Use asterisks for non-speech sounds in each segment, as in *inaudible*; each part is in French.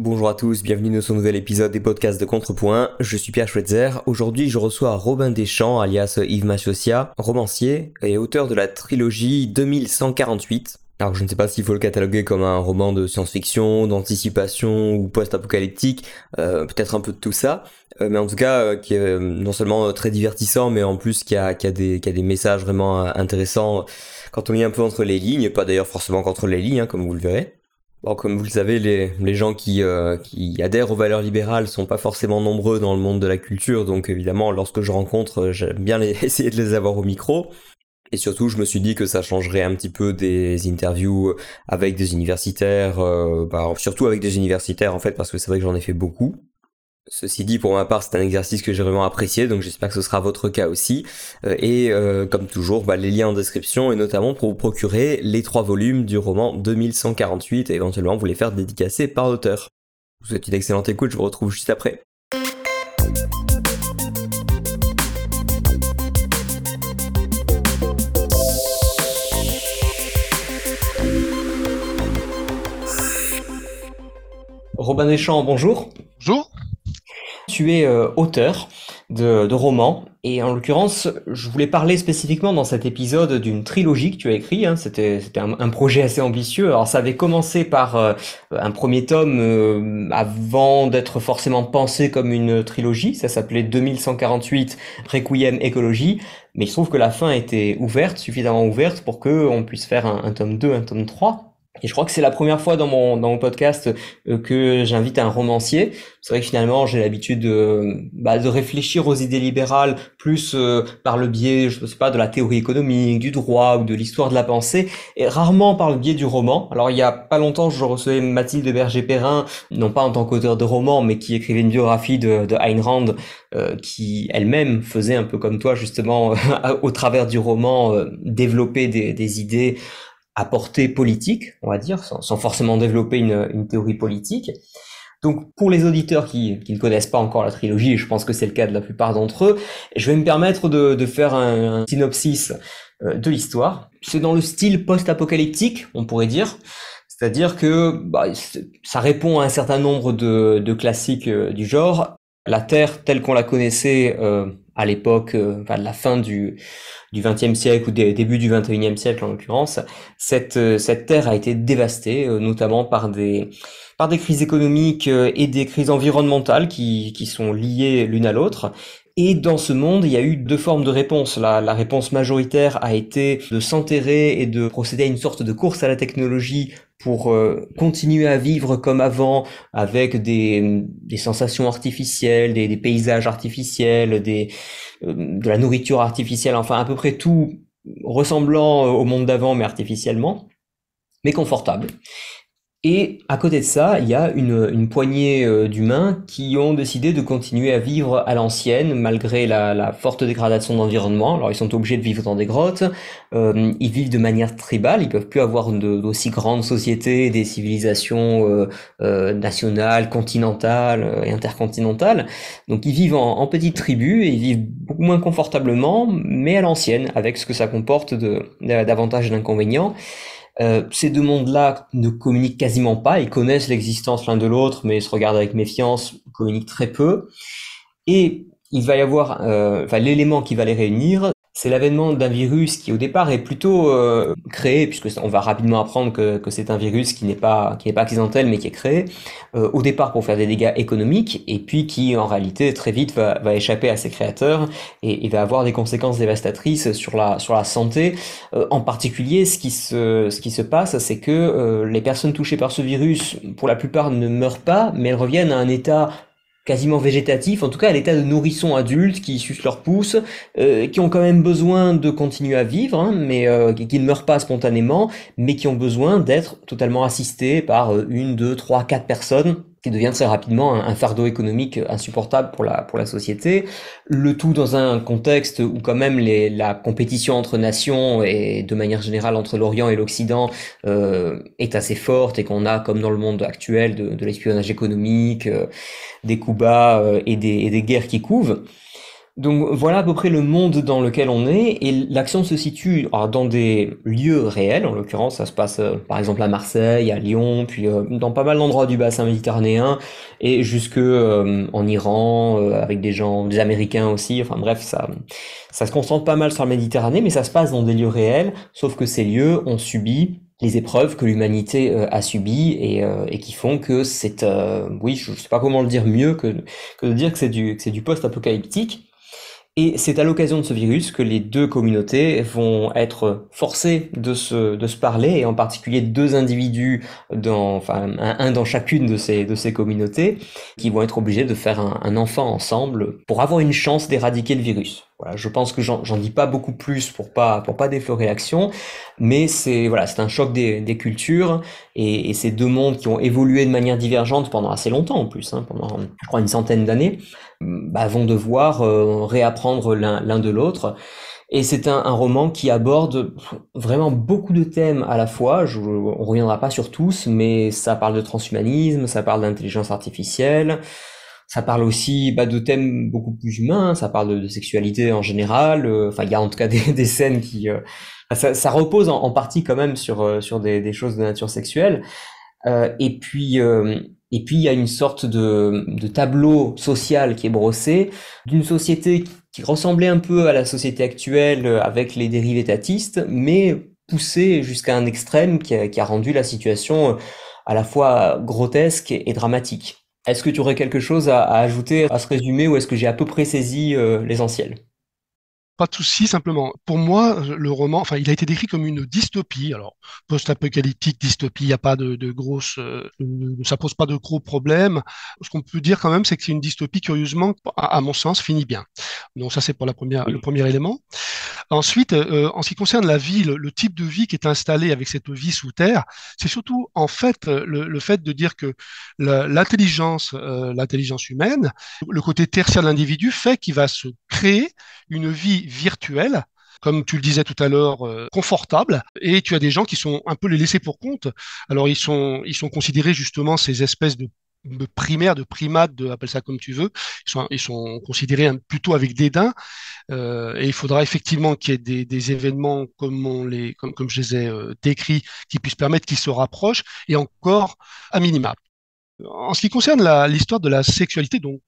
Bonjour à tous, bienvenue dans ce nouvel épisode des podcasts de Contrepoint. Je suis Pierre Schweitzer. Aujourd'hui, je reçois Robin Deschamps, alias Yves Machosia, romancier et auteur de la trilogie 2148. Alors, je ne sais pas s'il faut le cataloguer comme un roman de science-fiction, d'anticipation ou post-apocalyptique, euh, peut-être un peu de tout ça, euh, mais en tout cas, euh, qui est non seulement très divertissant, mais en plus qui a, qui a, des, qui a des messages vraiment intéressants quand on lit un peu entre les lignes, pas d'ailleurs forcément qu'entre les lignes, hein, comme vous le verrez. Bon, comme vous le savez, les, les gens qui, euh, qui adhèrent aux valeurs libérales sont pas forcément nombreux dans le monde de la culture, donc évidemment, lorsque je rencontre, euh, j'aime bien *laughs* essayer de les avoir au micro. Et surtout, je me suis dit que ça changerait un petit peu des interviews avec des universitaires, euh, bah, surtout avec des universitaires en fait, parce que c'est vrai que j'en ai fait beaucoup. Ceci dit, pour ma part, c'est un exercice que j'ai vraiment apprécié, donc j'espère que ce sera votre cas aussi. Euh, et euh, comme toujours, bah, les liens en description, et notamment pour vous procurer les trois volumes du roman 2148, et éventuellement vous les faire dédicacer par l'auteur. Je vous souhaite une excellente écoute, je vous retrouve juste après. Robin Deschamps, bonjour. Bonjour. Tu es euh, auteur de, romans et en l'occurrence, je voulais parler spécifiquement dans cet épisode d'une trilogie que tu as écrit. Hein. C'était un, projet assez ambitieux. Alors ça avait commencé par euh, un premier tome euh, avant d'être forcément pensé comme une trilogie. Ça s'appelait 2148 Requiem écologie. Mais il se trouve que la fin était ouverte, suffisamment ouverte pour que on puisse faire un, un tome 2, un tome 3. Et je crois que c'est la première fois dans mon, dans mon podcast euh, que j'invite un romancier. C'est vrai que finalement, j'ai l'habitude de, bah, de réfléchir aux idées libérales plus euh, par le biais, je sais pas, de la théorie économique, du droit ou de l'histoire de la pensée, et rarement par le biais du roman. Alors, il y a pas longtemps, je recevais Mathilde Berger-Perrin, non pas en tant qu'auteur de roman, mais qui écrivait une biographie de, de Ayn Rand, euh, qui elle-même faisait un peu comme toi, justement, *laughs* au travers du roman, développer des, des idées à portée politique, on va dire, sans, forcément développer une, théorie politique. Donc pour les auditeurs qui, ne connaissent pas encore la trilogie, et je pense que c'est le cas de la plupart d'entre eux, je vais me permettre de, faire un, synopsis euh, de l'histoire. C'est dans le style post-apocalyptique, on pourrait dire. C'est-à-dire que bah, ça répond à un certain nombre de, de classiques euh, du genre. La Terre telle qu'on la connaissait euh, à l'époque, euh, enfin, de la fin du du XXe siècle ou des début du XXIe siècle en l'occurrence, cette euh, cette terre a été dévastée, euh, notamment par des par des crises économiques et des crises environnementales qui qui sont liées l'une à l'autre. Et dans ce monde, il y a eu deux formes de réponse. La, la réponse majoritaire a été de s'enterrer et de procéder à une sorte de course à la technologie pour euh, continuer à vivre comme avant avec des, des sensations artificielles, des, des paysages artificiels, des, euh, de la nourriture artificielle, enfin à peu près tout ressemblant au monde d'avant mais artificiellement, mais confortable. Et à côté de ça, il y a une, une poignée euh, d'humains qui ont décidé de continuer à vivre à l'ancienne malgré la, la, forte dégradation de l'environnement. Alors ils sont obligés de vivre dans des grottes, euh, ils vivent de manière tribale, ils peuvent plus avoir d'aussi grandes sociétés, des civilisations euh, euh nationales, continentales et intercontinentales. Donc ils vivent en, en petites tribus et ils vivent beaucoup moins confortablement, mais à l'ancienne, avec ce que ça comporte d'avantages et d'inconvénients. Euh, ces deux mondes-là ne communiquent quasiment pas, ils connaissent l'existence l'un de l'autre, mais ils se regardent avec méfiance, communiquent très peu. Et il va y avoir, euh, l'élément qui va les réunir, c'est l'avènement d'un virus qui au départ est plutôt euh, créé, puisque on va rapidement apprendre que, que c'est un virus qui n'est pas qui n'est pas accidentel mais qui est créé euh, au départ pour faire des dégâts économiques et puis qui en réalité très vite va, va échapper à ses créateurs et, et, va avoir des conséquences dévastatrices sur la sur la santé. Euh, en particulier, ce qui se ce qui se passe, c'est que les personnes touchées par ce virus, pour la plupart, ne meurent pas, mais elles reviennent à un état quasiment végétatif, en tout cas à l'état de nourrissons adultes qui sucent leurs pouces, euh, qui ont quand même besoin de continuer à vivre, hein, mais euh, qui ne meurent pas spontanément, mais qui ont besoin d'être totalement assistés par euh, une, deux, trois, quatre personnes qui devient très rapidement un, fardeau économique insupportable pour la, pour la société. Le tout dans un contexte où quand même les, la compétition entre nations et de manière générale entre l'Orient et l'Occident euh, est assez forte et qu'on a, comme dans le monde actuel, de, de l'espionnage économique, euh, des coups bas euh, et, des, et des guerres qui couvent. Donc voilà à peu près le monde dans lequel on est et l'action se situe alors, dans des lieux réels, en l'occurrence ça se passe euh, par exemple à Marseille, à Lyon, puis euh, dans pas mal d'endroits du bassin méditerranéen et jusque euh, en Iran euh, avec des gens, des Américains aussi, enfin bref ça, ça se concentre pas mal sur la Méditerranée mais ça se passe dans des lieux réels, sauf que ces lieux ont subi les épreuves que l'humanité euh, a subies et, euh, et qui font que c'est, euh, oui, je sais pas comment le dire mieux que, que de dire que c'est du, que c'est du post-apocalyptique. Et c'est à l'occasion de ce virus que les deux communautés vont être forcées de se, de se parler, et en particulier deux individus, dans, enfin un, dans chacune de ces, de ces communautés, qui vont être obligés de faire un, un enfant ensemble pour avoir une chance d'éradiquer le virus. Voilà, je pense que j'en dis pas beaucoup plus pour pas pour pas déflorer l'action, mais c'est voilà, c'est un choc des, des cultures et, et ces deux mondes qui ont évolué de manière divergente pendant assez longtemps en plus, hein, pendant je crois une centaine d'années, bah, vont devoir euh, réapprendre l'un de l'autre. Et c'est un, un, roman qui aborde vraiment beaucoup de thèmes à la fois. Je, on reviendra pas sur tous, mais ça parle de transhumanisme, ça parle d'intelligence artificielle, ça parle aussi bah, de thèmes beaucoup plus humains, ça parle de, de sexualité en général. Euh, enfin, il y a en tout cas *laughs* des, des scènes qui, euh, ça, ça, repose en, partie quand même sur euh, sur des, des choses de nature sexuelle. Euh, et puis euh, et puis il y a une sorte de, tableau social qui est brossé d'une société qui ressemblait un peu à la société actuelle avec les dérives étatistes, mais poussé jusqu'à un extrême qui a, rendu la situation à la fois grotesque et dramatique. Est-ce que tu aurais quelque chose à, à, ajouter à ce résumé ou est-ce que j'ai à peu près saisi euh, l'essentiel? Pas de souci, simplement. Pour moi, le roman, enfin, il a été décrit comme une dystopie. Alors, post-apocalyptique, dystopie, il n'y a pas de, de grosses, euh, ça pose pas de gros problèmes. Ce qu'on peut dire quand même, c'est que c'est une dystopie, curieusement, à, à, mon sens, finit bien. Donc ça, c'est pour la première, le premier élément. Ensuite, euh, en ce qui concerne la vie, le, le, type de vie qui est installé avec cette vie sous terre, c'est surtout en fait le, le, fait de dire que l'intelligence, euh, l'intelligence humaine, le côté tertiaire de l'individu fait qu'il va se créer une vie virtuelle comme tu le disais tout à l'heure, euh, confortable. Et tu as des gens qui sont un peu les laissés pour compte. Alors ils sont, ils sont considérés justement ces espèces de primaires, de primates, de, appelle ça comme tu veux, ils sont, considérés plutôt avec dédain. Euh, et il faudra effectivement qu'il y ait des, des, événements comme, on les, comme, comme je les ai euh, décrits qui puissent permettre qu'ils se rapprochent, et encore à minima. En ce qui concerne l'histoire de la sexualité, donc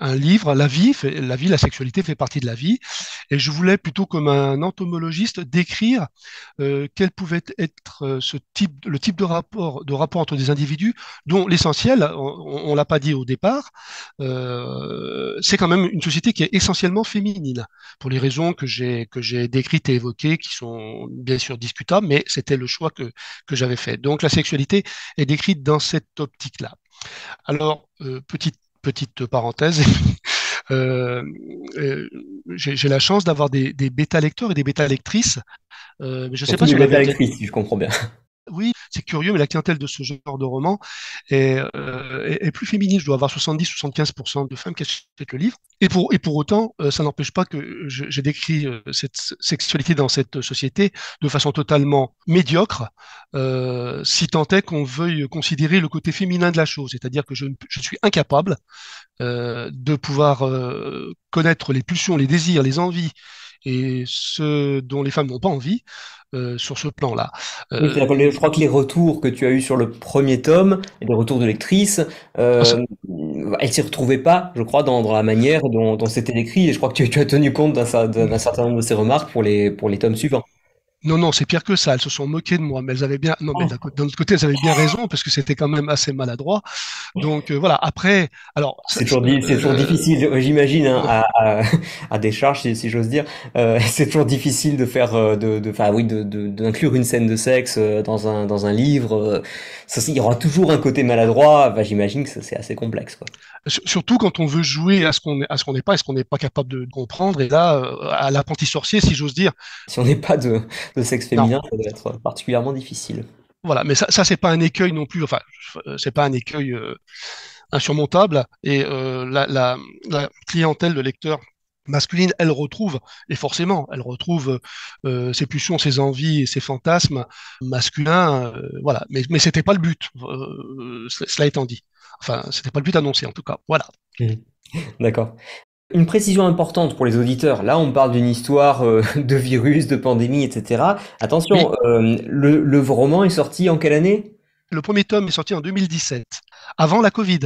un livre, la vie, la vie, la sexualité fait partie de la vie, et je voulais plutôt comme un entomologiste décrire euh, quel pouvait être euh, ce type, le type de rapport, de rapport entre des individus, dont l'essentiel, on, on l'a pas dit au départ, euh, c'est quand même une société qui est essentiellement féminine, pour les raisons que j'ai que j'ai décrites et évoquées, qui sont bien sûr discutables, mais c'était le choix que que j'avais fait. Donc la sexualité est décrite dans cette optique-là. Alors, euh, petite, petite parenthèse, *laughs* euh, euh, j'ai la chance d'avoir des, des bêta-lecteurs et des bêta-lectrices. Mais je sais pas si bêta-lectrice, si je comprends bien. Oui, c'est curieux, mais la clientèle de ce genre de roman est, euh, plus féminine. Je dois avoir 70-75% de femmes qui achètent le livre. Et pour, autant, euh, ça n'empêche pas que j'ai décrit euh, cette sexualité dans cette société de façon totalement médiocre, si tant est qu'on veuille considérer le côté féminin de la chose. C'est-à-dire que je, suis incapable de pouvoir connaître les pulsions, les désirs, les envies et ce dont les femmes n'ont pas envie euh, sur ce plan-là. Euh... Oui, je crois que les retours que tu as eu sur le premier tome, les retours de lectrices, euh, ah, elles s'y retrouvaient pas, je crois, dans, dans la manière dont, dont c'était écrit, et je crois que tu, tu as tenu compte d'un certain nombre de ces remarques pour les, pour les tomes suivants. Non, non, c'est pire que ça. Elles se sont moquées de moi, mais elles avaient bien. Non, mais d'un autre côté, elles avaient bien raison parce que c'était quand même assez maladroit. Donc euh, voilà. Après, alors. C'est toujours, euh, toujours difficile, j'imagine, hein, à, à, à, des charges, si, si j'ose dire. Euh, *laughs* c'est toujours difficile de faire, de, de, enfin oui, de, d'inclure une scène de sexe dans un dans un livre. Ça, il y aura toujours un côté maladroit. Enfin, j'imagine que c'est assez complexe, quoi. Surtout quand on veut jouer à ce qu'on à ce qu'on n'est pas, à ce qu'on n'est pas capable de comprendre. Et là, à l'apprenti sorcier, si j'ose dire. Si on n'est pas de de sexe féminin, non. ça doit être particulièrement difficile. Voilà, mais ça, ça c'est pas un écueil non plus. Enfin, c'est pas un écueil euh, insurmontable. Et euh, la, la, la, clientèle de lecteurs masculine, elle retrouve, et forcément, elle retrouve euh, ses pulsions, ses envies et ses fantasmes masculins. Voilà, mais mais c'était pas le but. Cela étant dit, enfin, c'était pas le but annoncé en tout cas. Voilà. Mmh. D'accord. Une précision importante pour les auditeurs. Là, on parle d'une histoire euh, *laughs* de virus, de pandémie, etc. Attention, euh, le, le roman est sorti en quelle année? Le premier tome est sorti en 2017, avant la Covid.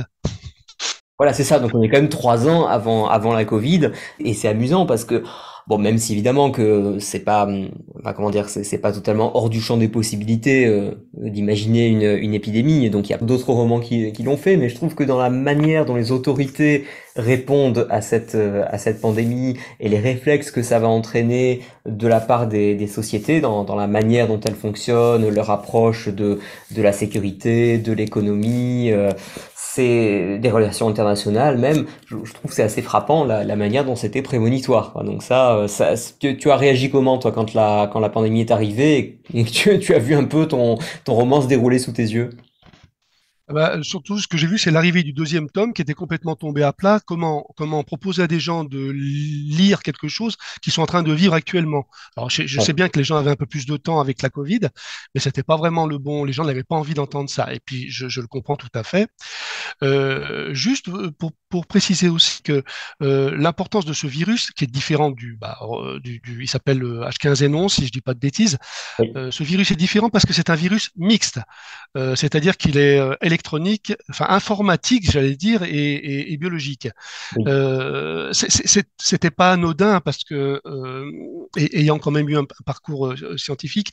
Voilà, c'est ça. Donc on est quand même trois ans avant avant la Covid, et c'est amusant parce que Bon, même si évidemment que c'est pas, hum, comment dire, c'est pas totalement hors du champ des possibilités euh, d'imaginer une, une, épidémie. Donc il y a d'autres romans qui, qui l'ont fait, mais je trouve que dans la manière dont les autorités répondent à cette euh, à cette pandémie et les réflexes que ça va entraîner de la part des, des sociétés dans, dans la manière dont elles fonctionnent, leur approche de de la sécurité, de l'économie, euh, c'est des relations internationales même, je, trouve c'est assez frappant la, manière dont c'était prémonitoire. Donc ça, euh, tu, as réagi comment toi quand la pandémie est arrivée et que tu, as vu un peu ton ton roman se dérouler sous tes yeux? Bah, surtout, ce que j'ai vu, c'est l'arrivée du deuxième tome qui était complètement tombé à plat. Comment, comment proposer à des gens de lire quelque chose qu'ils sont en train de vivre actuellement. Alors, je, je, sais bien que les gens avaient un peu plus de temps avec la Covid, mais c'était pas vraiment le bon. Les gens n'avaient pas envie d'entendre ça. Et puis, je, je, le comprends tout à fait. Euh, juste pour, pour, préciser aussi que euh, l'importance de ce virus, qui est différent du, bah, euh, du, du il s'appelle H15N11, si je dis pas de bêtises. Euh, ce virus est différent parce que c'est un virus mixte, euh, c'est-à-dire qu'il est électronique, enfin informatique, j'allais dire, et, et, et biologique. Oui. Euh, C'était pas anodin parce que, euh, ayant quand même eu un, parcours euh, scientifique,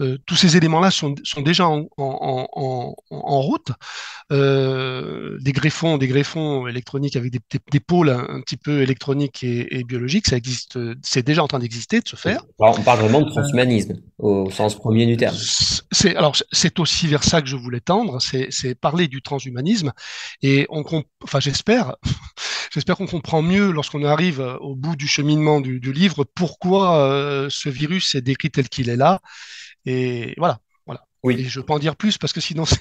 euh, tous ces éléments-là sont, sont, déjà en, en, en, en route. Des greffons, des greffons électroniques avec des, des, des pôles un, un, petit peu électroniques et, et biologiques, ça existe, c'est déjà en train d'exister, de se faire. Alors, on parle vraiment de transhumanisme au sens premier du terme. C'est alors c'est aussi vers ça que je voulais tendre, c'est parler du transhumanisme et on enfin j'espère *laughs* j'espère qu'on comprend mieux lorsqu'on arrive au bout du cheminement du, livre pourquoi euh, ce virus est décrit tel qu'il est là. Et voilà oui. Et je peux en dire plus parce que sinon *laughs* c'est.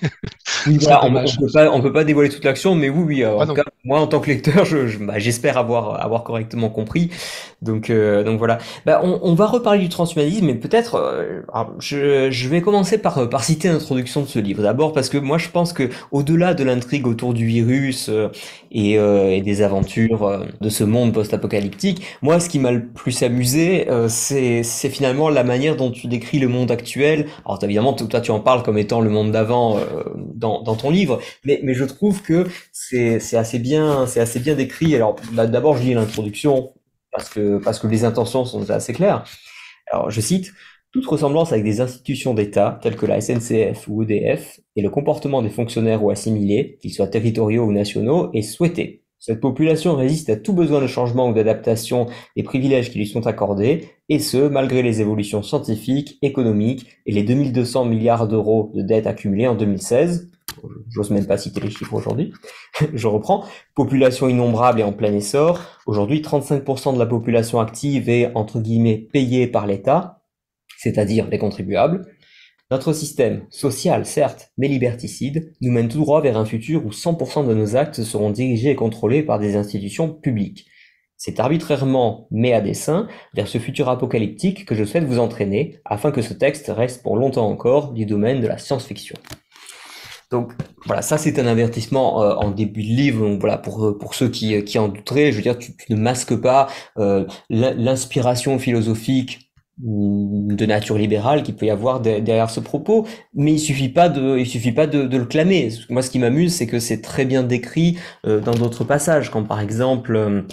Oui, voilà, on, on, peut pas, on peut pas dévoiler toute l'action, mais oui, oui. en ah, tout cas, moi, en tant que lecteur, je, je bah, j'espère avoir avoir correctement compris. Donc, euh, donc voilà. Bah, on, on, va reparler du transhumanisme, mais peut-être, euh, je, je vais commencer par par citer l'introduction de ce livre. D'abord parce que moi, je pense que au-delà de l'intrigue autour du virus euh, et, euh, et, des aventures euh, de ce monde post-apocalyptique, moi, ce qui m'a le plus amusé, euh, c'est c'est finalement la manière dont tu décris le monde actuel. Alors, évidemment, toi, tu tu en parles comme étant le monde d'avant euh, dans, ton livre, mais, je trouve que c'est assez bien, c'est assez décrit. Alors d'abord, je lis l'introduction parce que parce que les intentions sont assez claires. Alors je cite. Toute ressemblance avec des institutions d'État, telles que la SNCF ou EDF, et le comportement des fonctionnaires ou assimilés, qu'ils soient territoriaux ou nationaux, est souhaité. Cette population résiste à tout besoin de changement ou d'adaptation des privilèges qui lui sont accordés, et ce, malgré les évolutions scientifiques, économiques et les 2200 milliards d'euros de dettes accumulées en 2016. J'ose même pas citer les chiffres aujourd'hui. *laughs* Je reprends. Population innombrable et en plein essor. Aujourd'hui, 35% de la population active est, entre guillemets, payée par l'État, c'est-à-dire les contribuables. Notre système, social certes, mais liberticide, nous mène tout droit vers un futur où 100% de nos actes seront dirigés et contrôlés par des institutions publiques. C'est arbitrairement, mais à dessein, vers ce futur apocalyptique que je souhaite vous entraîner, afin que ce texte reste pour longtemps encore du domaine de la science-fiction. Donc voilà, ça c'est un avertissement euh, en début de livre. Donc voilà, pour pour ceux qui qui en douteraient, je veux dire, tu, tu ne masques pas euh, l'inspiration philosophique de nature libérale qu'il peut y avoir derrière ce propos, mais il suffit pas de, il suffit pas de, de le clamer. Moi, ce qui m'amuse, c'est que c'est très bien décrit euh, dans d'autres passages, quand par exemple,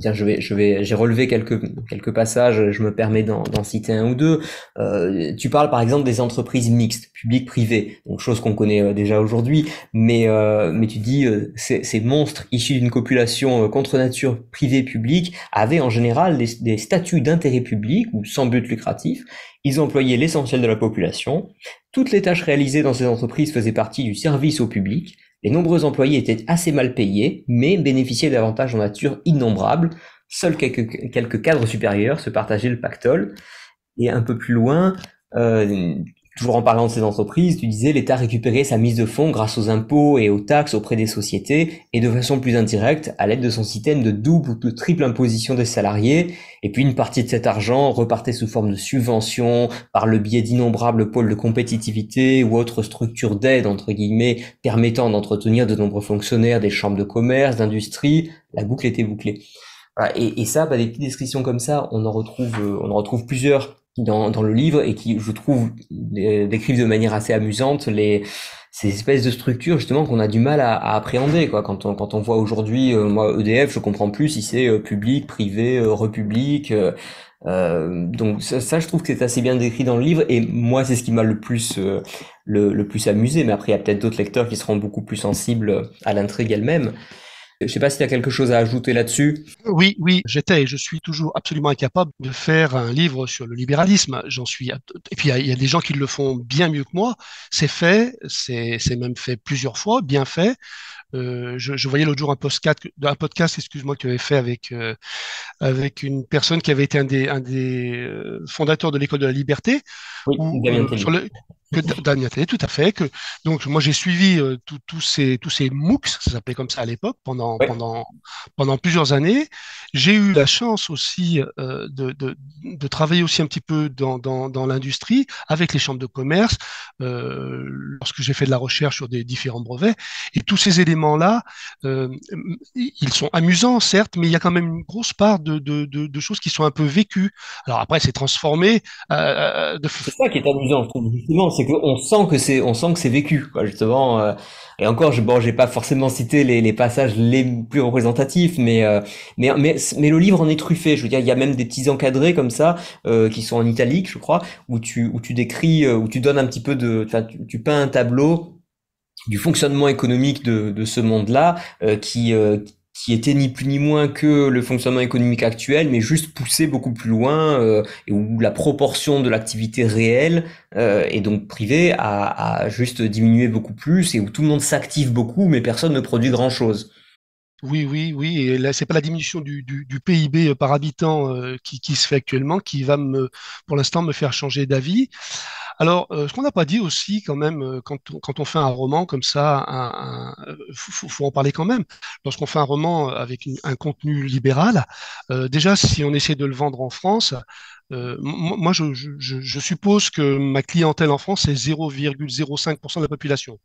je vais, je vais, j'ai relevé quelques quelques passages. Je me permets d'en citer un ou deux. Euh, tu parles par exemple des entreprises mixtes, public-privé, donc chose qu'on connaît euh, déjà aujourd'hui. Mais euh, mais tu dis euh, ces, ces monstres issus d'une copulation euh, contre nature privée-publique avaient en général des, des statuts d'intérêt public ou sans but lucratif. Ils employaient l'essentiel de la population. Toutes les tâches réalisées dans ces entreprises faisaient partie du service au public. Les nombreux employés étaient assez mal payés, mais bénéficiaient d'avantages en nature innombrables. Seuls quelques, cadres supérieurs se partageaient le pactole. Et un peu plus loin, euh, toujours en parlant de ces entreprises, tu disais l'État récupérait sa mise de fonds grâce aux impôts et aux taxes auprès des sociétés et de façon plus indirecte à l'aide de son système de double ou de triple imposition des salariés. Et puis une partie de cet argent repartait sous forme de subventions par le biais d'innombrables pôles de compétitivité ou autres structures d'aide entre guillemets permettant d'entretenir de nombreux fonctionnaires des chambres de commerce, d'industrie. La boucle était bouclée. Et ça, bah, des petites descriptions comme ça, on en retrouve, euh, on en retrouve plusieurs dans, dans le livre et qui, je trouve, dé- décrivent de manière assez amusante les ces espèces de structures justement qu'on a du mal à, à appréhender quoi. Quand on quand on voit aujourd'hui, euh, moi EDF, je comprends plus si c'est euh, public, privé, euh, republic. euh, euh, donc ça, ça, je trouve que c'est assez bien décrit dans le livre et moi c'est ce qui m'a le plus euh, le, le plus amusé. Mais après il y a peut-être d'autres lecteurs qui seront beaucoup plus sensibles à l'intrigue elle-même. Je sais pas si tu as quelque chose à ajouter là-dessus. Oui, oui, j'étais et je suis toujours absolument incapable de faire un livre sur le libéralisme. J'en suis. Et puis il y, y a des gens qui le font bien mieux que moi. C'est fait, c'est même fait plusieurs fois, bien fait. Euh, je, je voyais l'autre jour un podcast, un podcast, excuse-moi, que tu avais fait avec euh, avec une personne qui avait été un des un des euh, fondateurs de l'école de la liberté, Oui, ou Damien sur Tellier. le que Damien Tellier, tout à fait. Que donc moi j'ai suivi euh, tous ces tous ces MOOCs, ça s'appelait comme ça à l'époque, pendant Ouais. pendant pendant plusieurs années. J'ai eu la chance aussi euh, de, de de travailler aussi un petit peu dans dans dans l'industrie avec les chambres de commerce euh, lorsque j'ai fait de la recherche sur des différents brevets. Et tous ces éléments-là, euh, ils sont amusants certes, mais il y a quand même une grosse part de de de, choses qui sont un peu vécues. Alors après c'est transformé euh, de C'est ça qui est amusant, justement, c'est qu'on sent que c'est, on sent que c'est vécu, quoi, justement. euh, et encore, je, bon, j'ai pas forcément cité les, passages les plus représentatifs, mais, euh, mais, mais, le livre en est truffé. Je veux dire, il y a même des petits encadrés comme ça, euh, qui sont en italique, je crois, où tu, où tu décris, euh, où tu donnes un petit peu de, tu, tu peins un tableau du fonctionnement économique de, ce monde-là, euh, qui, euh, qui était ni plus ni moins que le fonctionnement économique actuel, mais juste poussé beaucoup plus loin, euh, et où la proportion de l'activité réelle euh, et donc privée a, a juste diminué beaucoup plus, et où tout le monde s'active beaucoup, mais personne ne produit grand-chose. Oui, oui, oui. Et là, c'est pas la diminution du, du, du PIB par habitant euh, qui, qui se fait actuellement qui va me, pour l'instant, me faire changer d'avis. Alors, euh, ce qu'on n'a pas dit aussi, quand même, euh, quand on, quand on fait un roman comme ça, un, un- faut, faut- faut en parler quand même. Lorsqu'on fait un roman avec une- un contenu libéral, euh, déjà, si on essaie de le vendre en France, euh, mo- moi, je, je, je je suppose que ma clientèle en France, c'est 0,05% de la population.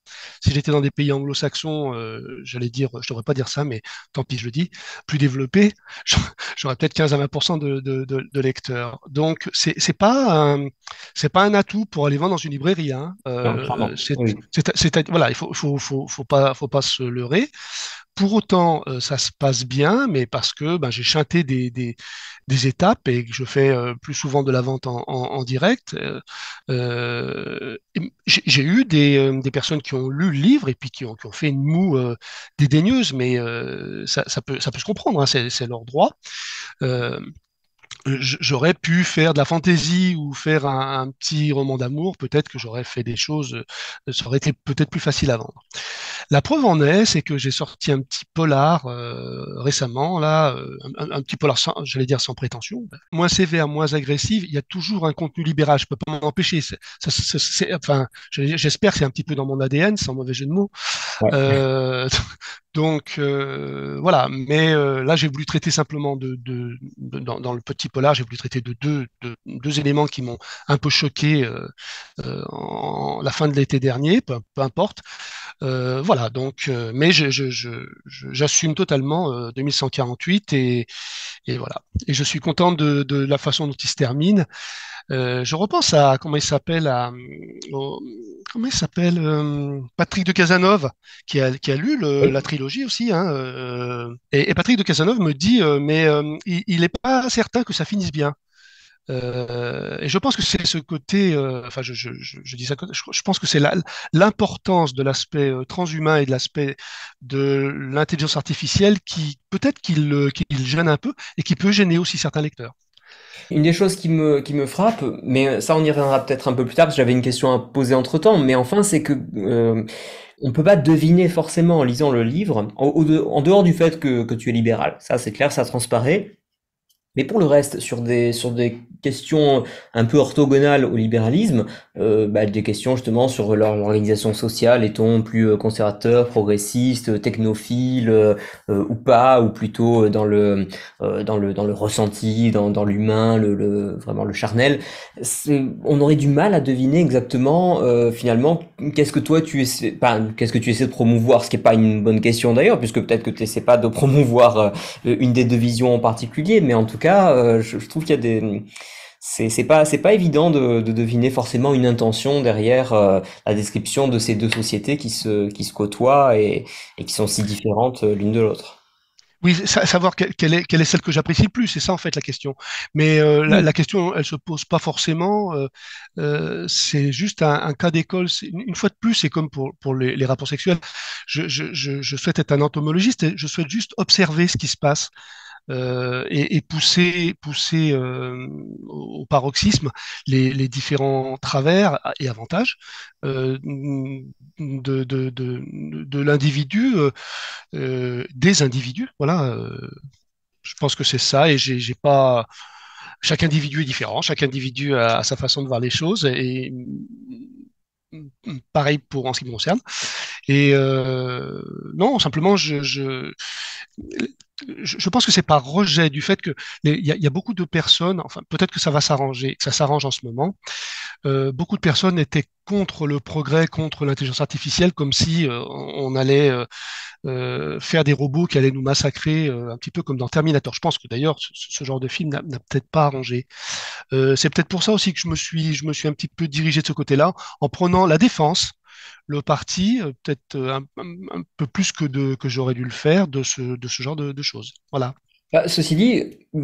Si j'étais dans des pays anglo-saxons, euh, j'allais dire, je devrais pas dire ça, mais tant pis, je le dis, plus développés, *laughs* j'aurais peut-être 15 à 20% de, de, de, de lecteurs. Donc, c'est c'est pas un, c'est pas un atout pour aller vendre dans une librairie. Hein. Euh, Oui. voilà, il faut, faut, faut, faut pas, faut pas se leurrer. Pour autant, ça se passe bien, mais parce que ben, j'ai chanté des, des, des étapes et que je fais euh, plus souvent de la vente en, direct. Euh, euh, j'ai eu des, des personnes qui ont lu le livre et puis qui ont, qui ont fait une moue dédaigneuse, mais ça, ça peut, ça peut se comprendre, hein, c'est leur droit. Euh, j'aurais pu faire de la fantaisie ou faire un, un petit roman d'amour, peut-être que j'aurais fait des choses, euh, ça aurait été peut-être plus facile à vendre. La preuve en est, c'est que j'ai sorti un petit polar euh, récemment, là, un, un petit polar, sans, j'allais dire sans prétention, moins sévère, moins agressif. Il y a toujours un contenu libéral, je peux pas m'en empêcher. Enfin, je- j'espère que c'est un petit peu dans mon ADN, sans mauvais jeu de mots. Ouais. Euh, *laughs* donc euh, voilà, mais là j'ai voulu traiter simplement de, de, de- dans, dans le petit polar, j'ai voulu traiter de deux, de, deux éléments qui m'ont un peu choqué euh, euh, en la fin de l'été dernier, peu, peu importe. Euh, voilà, donc, mais je, je, je, je- j'assume totalement euh, 2148 et, et voilà. Et je suis content de, de la façon dont il se termine. Euh, je repense à comment il s'appelle, à, au- comment il s'appelle, euh, Patrick de Casanova, qui a, qui a lu le- la trilogie aussi. Hein, euh, et, et Patrick de Casanova me dit, mais il, il est pas certain que ça finisse bien. Euh, et je pense que c'est ce côté, euh, enfin, je, dis ça, je, je pense que c'est l'importance de l'aspect euh, transhumain et de l'aspect de l'intelligence artificielle qui peut-être qu'il gêne un peu et qui peut gêner aussi certains lecteurs. Une des choses qui me, qui me frappe, mais ça on y reviendra peut-être un peu plus tard, parce que j'avais une question à poser entre-temps, mais enfin c'est que euh, on peut pas deviner forcément en lisant le livre, en dehors du fait que, que tu es libéral, ça c'est clair, ça transparaît, Mais pour le reste, sur des, sur des questions un peu orthogonales au libéralisme, euh, bah, des questions justement sur leur organisation sociale, est-on plus euh, conservateur, progressiste, technophile euh, euh, ou pas, ou plutôt dans le, euh, dans le, dans le ressenti, dans, dans l'humain, le, le, vraiment le charnel, on aurait du mal à deviner exactement euh, finalement qu'est-ce que toi tu essaies, enfin, qu'est-ce que tu essaies de promouvoir, ce qui est pas une bonne question d'ailleurs, puisque peut-être que tu essaies pas de promouvoir euh, une des deux visions en particulier, mais en tout cas, euh, je, je trouve qu'il y a des, c'est pas c'est pas évident de, de deviner forcément une intention derrière euh, la description de ces deux sociétés qui se qui se côtoient et, et qui sont si différentes euh, l'une de l'autre. Oui, sa- savoir que- quelle est, quelle est celle que j'apprécie le plus, c'est ça en fait la question. Mais euh, la, Oui. la question, elle se pose pas forcément. euh, c'est juste un, un cas d'école. Une fois de plus, c'est comme pour, pour les, les rapports sexuels. Je, je, je, je souhaite être un entomologiste et je souhaite juste observer ce qui se passe euh, et, pousser, pousser euh, au paroxysme les, différents travers et avantages euh, de, de, de, l'individu, des individus. Voilà, je pense que c'est ça et j'ai pas. Chaque individu est différent, chaque individu a, sa façon de voir les choses et mm, pareil pour en ce qui me concerne. Et non, simplement, je, je pense que c'est par rejet du fait que il y a, beaucoup de personnes, enfin peut-être que ça va s'arranger, ça s'arrange en ce moment. Euh, beaucoup de personnes étaient contre le progrès, contre l'intelligence artificielle, comme si euh, on allait euh, faire des robots qui allaient nous massacrer, un petit peu comme dans Terminator. Je pense que d'ailleurs ce, genre de film n'a peut-être pas arrangé. C'est peut-être pour ça aussi que je me suis, je me suis un petit peu dirigé de ce côté-là, en prenant la défense le parti, euh, peut-être euh, un, peu plus que, que j'aurais dû le faire, de ce, de ce genre de, de choses. Voilà. Bah, ceci dit, hum,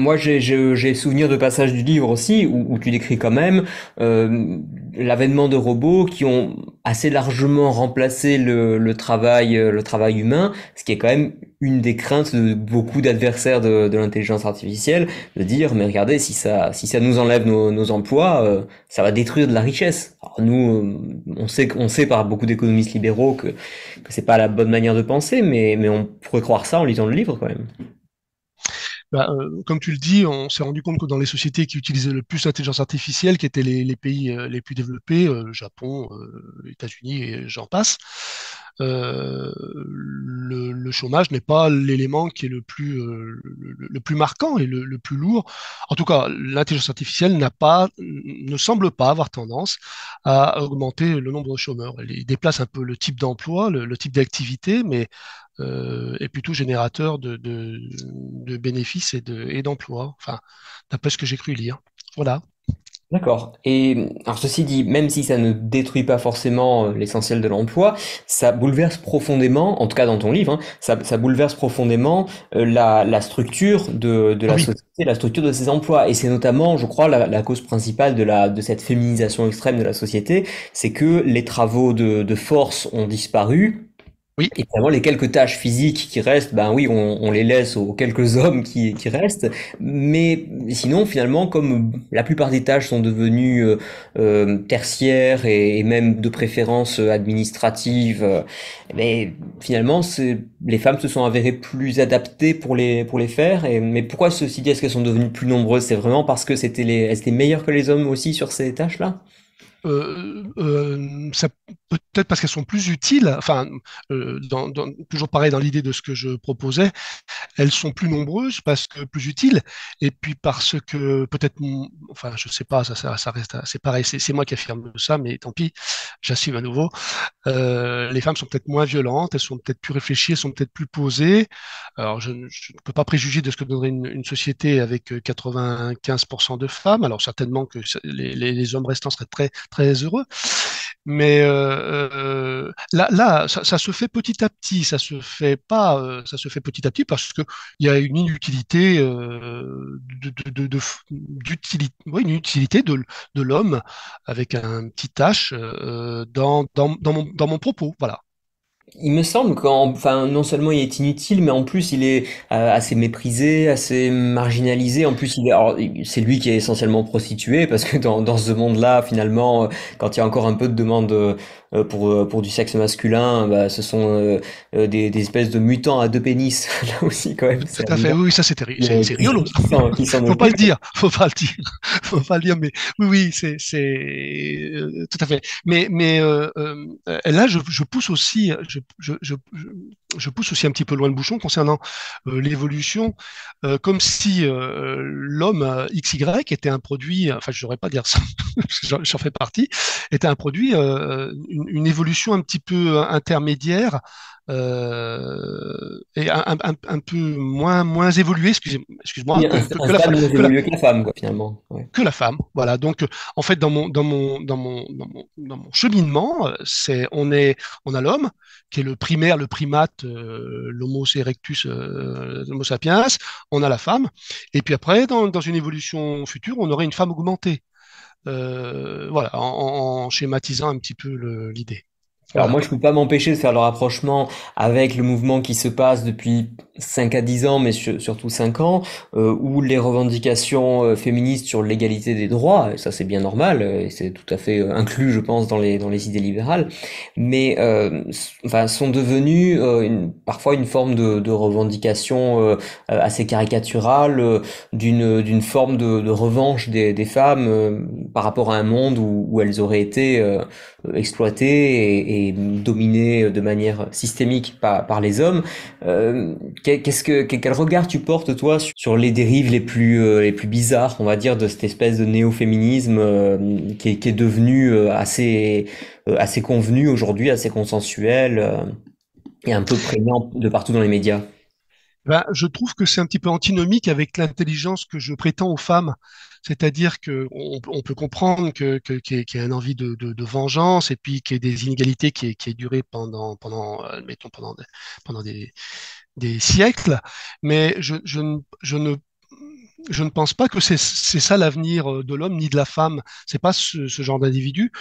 moi j'ai souvenir de passages du livre aussi où, où tu décris quand même euh, l'avènement de robots qui ont assez largement remplacé le, le travail euh, le travail humain, ce qui est quand même une des craintes de beaucoup d'adversaires de, de l'intelligence artificielle, de dire mais regardez si ça si ça nous enlève nos, nos emplois, euh, ça va détruire de la richesse. Alors nous euh, on sait on sait par beaucoup d'économistes libéraux que que c'est pas la bonne manière de penser, mais mais on pourrait croire ça en lisant le livre quand même. Bah, euh, comme tu le dis, on s'est rendu compte que dans les sociétés qui utilisaient le plus l'intelligence artificielle, qui étaient les, pays euh, les plus développés, euh, Japon, États-Unis et j'en passe, euh, le, chômage n'est pas l'élément qui est le plus, euh, le, plus marquant et le, plus lourd. En tout cas, l'intelligence artificielle pas, ne semble pas avoir tendance à augmenter le nombre de chômeurs. Elle déplace un peu le type d'emploi, le, type d'activité, mais euh, est plutôt générateur de, bénéfices et d'emplois. Enfin, d'après ce que j'ai cru lire. Voilà. D'accord. Et alors ceci dit, même si ça ne détruit pas forcément euh, l'essentiel de l'emploi, ça bouleverse profondément, en tout cas dans ton livre, hein, ça, ça bouleverse profondément euh, la, la structure de, de Ah la oui, société, la structure de ces emplois. Et c'est notamment, je crois, la, la cause principale de la, de cette féminisation extrême de la société, c'est que les travaux de, de force ont disparu. Et vraiment, les quelques tâches physiques qui restent, ben oui, on, on les laisse aux quelques hommes qui, qui restent. Mais sinon, finalement, comme la plupart des tâches sont devenues euh, euh, tertiaires et, et même de préférence euh, administratives, euh, mais finalement, les femmes se sont avérées plus adaptées pour les, pour les faire. Mais pourquoi ceci dit, est-ce qu'elles sont devenues plus nombreuses? C'est vraiment parce que c'était les, elles étaient meilleures que les hommes aussi sur ces tâches-là? Euh, euh, peut-être parce qu'elles sont plus utiles. Enfin, euh, toujours pareil dans l'idée de ce que je proposais, elles sont plus nombreuses parce que plus utiles, et puis parce que peut-être, enfin, je sais pas, ça, ça, reste, c'est pareil, c'est moi qui affirme ça, mais tant pis, j'assume à nouveau. Les femmes sont peut-être moins violentes, elles sont peut-être plus réfléchies, elles sont peut-être plus posées. Alors, je, ne peux pas préjuger de ce que donnerait une, société avec euh, 95% de femmes. Alors, certainement que les hommes restants seraient très, très heureux. Mais euh, euh, là, ça, se fait petit à petit. Ça se fait pas, euh, ça se fait petit à petit parce que il y a une inutilité de, de, l'homme avec un petit H dans mon, dans mon propos. Voilà. Il me semble qu'en, enfin, non seulement il est inutile, mais en plus il est euh, assez méprisé, assez marginalisé. En plus, il est, c'est lui qui est essentiellement prostitué, parce que dans, ce monde-là, finalement, euh, quand il y a encore un peu de demande euh, pour, euh, pour du sexe masculin, bah, ce sont des, des, espèces de mutants à deux pénis. *laughs* Là aussi, quand même. Tout à fait, oui, ça c'est rigolo. Qui *laughs* faut pas le dire, faut pas le dire, *laughs* faut pas le dire, mais oui, oui, c'est, c'est tout à fait. Mais, mais euh, là, je, je pousse aussi, je, je, je, je pousse aussi un petit peu loin le bouchon concernant l'évolution, comme si l'homme XY était un produit, enfin, je n'aurais pas dire ça, *laughs* j'en fais partie, était un produit, euh, une, une, évolution un petit peu intermédiaire euh, et un, un, un, peu moins moins évolué, excusez, excuse-moi, que, que, que, la femme, que, la, femme, quoi, finalement. Ouais. Que la femme, voilà. Donc, en fait, dans mon dans mon dans mon dans mon, dans mon cheminement, c'est on est on a l'homme qui est le primaire, le primate, euh, l'Homo erectus, euh, l'Homo sapiens. On a la femme, et puis après, dans, une évolution future, on aurait une femme augmentée. Euh, voilà, en, schématisant un petit peu l'idée. Alors moi, je peux pas m'empêcher de faire le rapprochement avec le mouvement qui se passe depuis 5 à 10 ans, mais surtout 5 ans, euh, où les revendications euh, féministes sur l'égalité des droits, et ça c'est bien normal, euh, et c'est tout à fait euh, inclus, je pense, dans les, dans les idées libérales, mais enfin, sont devenues une, parfois une forme de, de revendication assez caricaturale, d'une, d'une forme de, de revanche des, des femmes par rapport à un monde où, où elles auraient été exploitées et, et et dominé de manière systémique par, les hommes. Euh, qu'est-ce que quel regard tu portes toi sur les dérives les plus euh, les plus bizarres, on va dire, de cette espèce de néo-féminisme euh, qui, est, qui est devenu assez assez convenu aujourd'hui, assez consensuel et un peu prégnant de partout dans les médias? Ben, je trouve que c'est un petit peu antinomique avec l'intelligence que je prétends aux femmes. C'est-à-dire que on, on, peut comprendre qu'il y, qu y, a une envie de, vengeance et puis qu'il y ait des inégalités qui, qui est duré pendant pendant mettons pendant des, pendant des, des siècles, mais je, je, je ne je ne pense pas que c'est ça l'avenir euh, de l'homme ni de la femme. C'est pas ce, ce genre d'individu.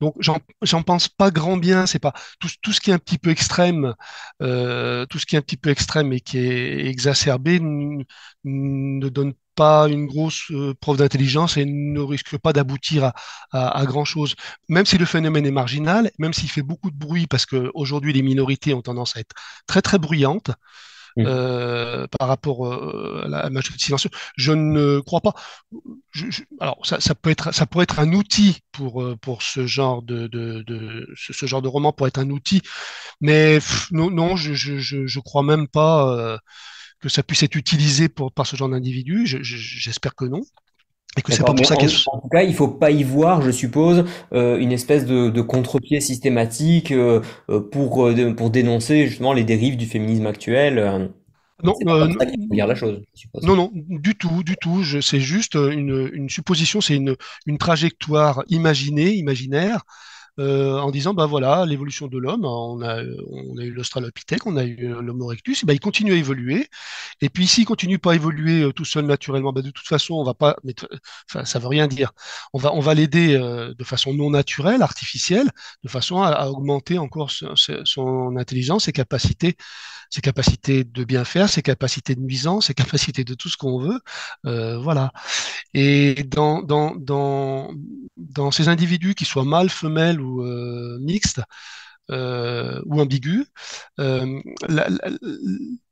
Donc j'en pense pas grand bien. C'est pas tout, tout, ce qui est un petit peu extrême, euh, tout ce qui est un petit peu extrême et qui est exacerbé ne donne pas une grosse euh, preuve d'intelligence et ne risque pas d'aboutir à, à, à, grand chose. Même si le phénomène est marginal, même s'il fait beaucoup de bruit, parce qu'aujourd'hui les minorités ont tendance à être très très bruyantes. Euh, par rapport euh, à la majorité silencieuse. Je ne crois pas. Je, je, alors, ça, ça, peut être, ça pourrait être un outil pour, pour ce genre de, de, de ce, ce, genre de roman, pour être un outil, mais pff, non, non, je, je, je, crois même pas euh, que ça puisse être utilisé pour, par ce genre d'individu. J'espère que non. Et que c'est pas pour ça en, en, tout cas, il faut pas y voir, je suppose, euh, une espèce de, de contre-pied systématique euh, euh pour pour dénoncer justement les dérives du féminisme actuel. Non, euh, non, la chose, non, non, du tout, du tout. C'est juste une, une supposition, c'est une, une trajectoire imaginée, imaginaire, euh, en disant bah voilà l'évolution de l'homme on a on a eu l'australopithèque on a eu euh, l'homo erectus et bah, il continue à évoluer. Et puis s'il continue pas à évoluer euh, tout seul naturellement bah, de toute façon on va pas mais ça veut rien dire. On va on va l'aider de façon non naturelle artificielle de façon à, augmenter encore son, intelligence ses capacités ses capacités de bien faire ses capacités de nuisance ses *laughs* capacités de tout ce qu'on veut. Voilà. Et dans dans dans dans ces individus qui soient mâles femelles euh, mixtes euh, ou ambigus, euh,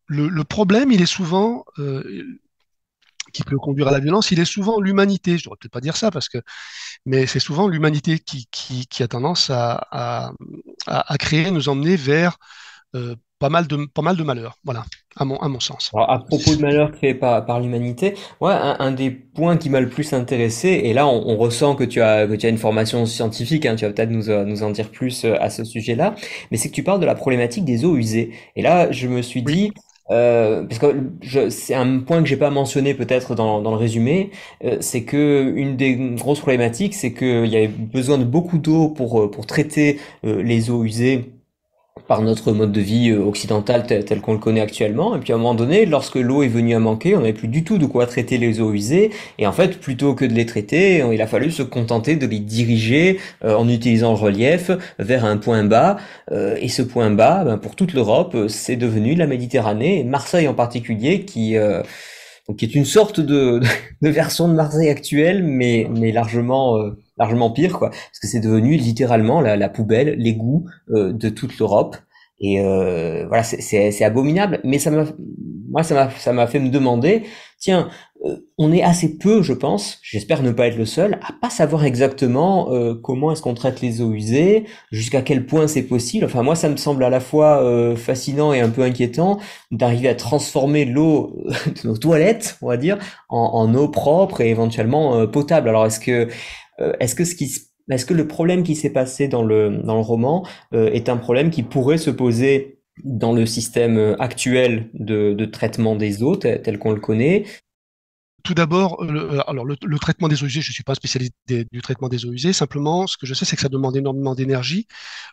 le, problème, il est souvent qui peut conduire à la violence, il est souvent l'humanité. Je devrais peut-être pas dire ça parce que, mais c'est souvent l'humanité qui, qui, a tendance à, à, à, créer, nous emmener vers pas mal de pas mal de malheurs, voilà, à mon à mon sens. Alors, à propos de malheurs créés par par l'humanité, ouais, un, un, des points qui m'a le plus intéressé, et là on, on, ressent que tu as que tu as une formation scientifique, hein, tu vas peut-être nous euh, nous en dire plus euh, à ce sujet-là, mais c'est que tu parles de la problématique des eaux usées. Et là, je me suis dit. Oui. Euh, parce que c'est un point que j'ai pas mentionné peut-être dans, dans le résumé, euh, c'est que une des grosses problématiques, c'est qu'il y avait besoin de beaucoup d'eau pour pour traiter euh, les eaux usées par notre mode de vie euh, occidental tel, qu'on le connaît actuellement. Et puis à un moment donné, lorsque l'eau est venue à manquer, on n'avait plus du tout de quoi traiter les eaux usées. Et en fait, plutôt que de les traiter, il a fallu se contenter de les diriger euh, en utilisant le relief vers un point bas. Euh, et ce point bas, ben, pour toute l'Europe, c'est devenu la Méditerranée, Marseille en particulier, qui... Euh, donc, qui est une sorte de, *laughs* de version de Marseille actuelle, mais, mais largement largement pire, quoi, parce que c'est devenu littéralement la, la poubelle, l'égout euh, de toute l'Europe. Et euh, voilà, c'est abominable. Mais ça m'a, moi, ça m'a, ça m'a fait me demander, tiens, euh, on est assez peu, je pense, j'espère ne pas être le seul, à pas savoir exactement euh, comment est-ce qu'on traite les eaux usées, jusqu'à quel point c'est possible. Enfin, moi, ça me semble à la fois euh, fascinant et un peu inquiétant d'arriver à transformer l'eau *laughs* de nos toilettes, on va dire, en, en eau propre et éventuellement potable. Alors, est-ce que, est-ce que ce qui est-ce que le problème qui s'est passé dans le, dans le roman euh, est un problème qui pourrait se poser dans le système actuel de, de traitement des eaux tel qu'on le connaît? Tout d'abord, le, euh, alors le, traitement des eaux usées, je ne suis pas spécialiste du traitement des eaux usées. Simplement, ce que je sais, c'est que ça demande énormément d'énergie,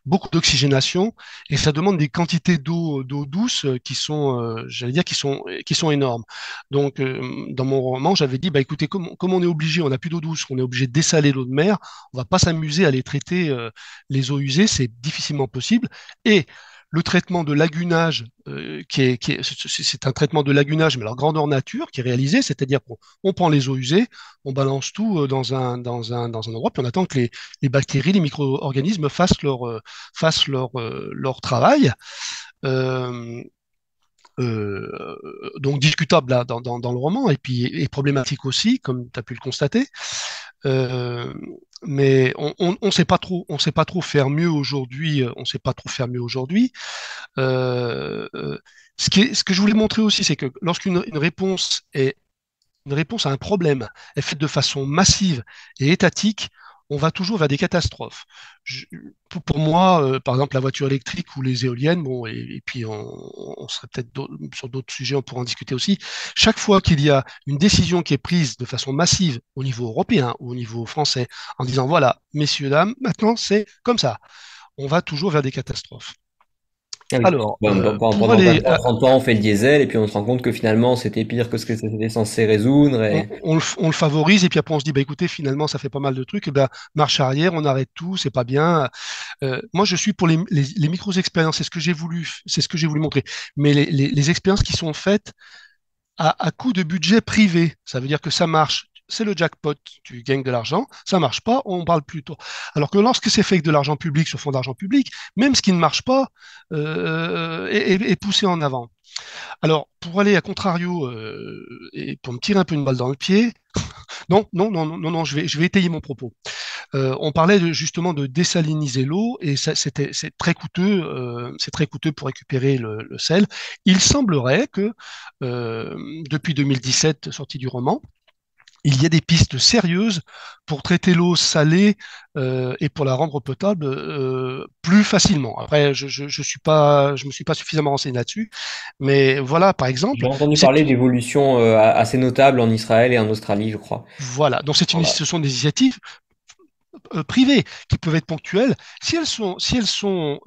beaucoup d'oxygénation, et ça demande des quantités d'eau d'eau douce qui sont, euh, j'allais dire, qui sont qui sont énormes. Donc, euh, dans mon roman, j'avais dit, bah écoutez, comme, on est obligé, on n'a plus d'eau douce, on est obligé de dessaler l'eau de mer, on va pas s'amuser à aller traiter les eaux usées, c'est difficilement possible. Et le traitement de lagunage, euh, qui est, c'est un traitement de lagunage, mais alors grandeur nature, qui est réalisé, c'est-à-dire qu'on prend les eaux usées, on balance tout euh, dans un, dans un, dans un endroit, puis on attend que les, les bactéries, les micro-organismes fassent leur, euh, fassent leur, leur travail. Donc discutable là, dans, dans, dans, le roman, et puis et problématique aussi, comme tu as pu le constater. Euh, mais on on sait pas trop, sait pas trop faire mieux aujourd'hui. On sait pas trop faire mieux aujourd'hui. Euh, euh, ce, que je voulais montrer aussi, c'est que lorsqu'une une réponse est une réponse à un problème est faite de façon massive et étatique, on va toujours vers des catastrophes. pour, moi, euh, par exemple, la voiture électrique ou les éoliennes, bon, et, puis on, serait peut-être sur d'autres sujets, on pourra en discuter aussi. Chaque fois qu'il y a une décision qui est prise de façon massive au niveau européen ou au niveau français, en disant voilà, messieurs, dames, maintenant c'est comme ça, on va toujours vers des catastrophes. Alors, euh, pendant, les, 30 ans, on fait le diesel et puis on se rend compte que finalement c'était pire que ce que c'était censé résoudre. Et... On, le, favorise et puis après on se dit bah écoutez finalement ça fait pas mal de trucs et ben marche arrière, on arrête tout, c'est pas bien. Euh, moi je suis pour les, les, micros expériences, c'est ce que j'ai voulu, c'est ce que j'ai voulu montrer. Mais les, les, expériences qui sont faites à, à coût de budget privé, ça veut dire que ça marche c'est le jackpot, tu gagnes de l'argent, ça marche pas, on parle plutôt. Alors que lorsque c'est fait avec de l'argent public sur fond d'argent public, même ce qui ne marche pas euh, est, poussé en avant. Alors, pour aller à contrario euh, et pour me tirer un peu une balle dans le pied, *laughs* non, non, non, non, non, je vais, je vais étayer mon propos. Euh, on parlait justement de désaliniser l'eau et c'était c'est très coûteux, c'est très coûteux pour récupérer le, sel. Il semblerait que depuis 2017, sortie du roman, il y a des pistes sérieuses pour traiter l'eau salée euh, et pour la rendre potable euh, plus facilement. Après, je, je, je suis pas, je me suis pas suffisamment renseigné là-dessus, mais voilà, par exemple. J'ai entendu parler d'évolutions euh, assez notables en Israël et en Australie, je crois. Voilà, donc c'est une, ce sont des initiatives privées qui peuvent être ponctuelles, si elles sont, si elles sont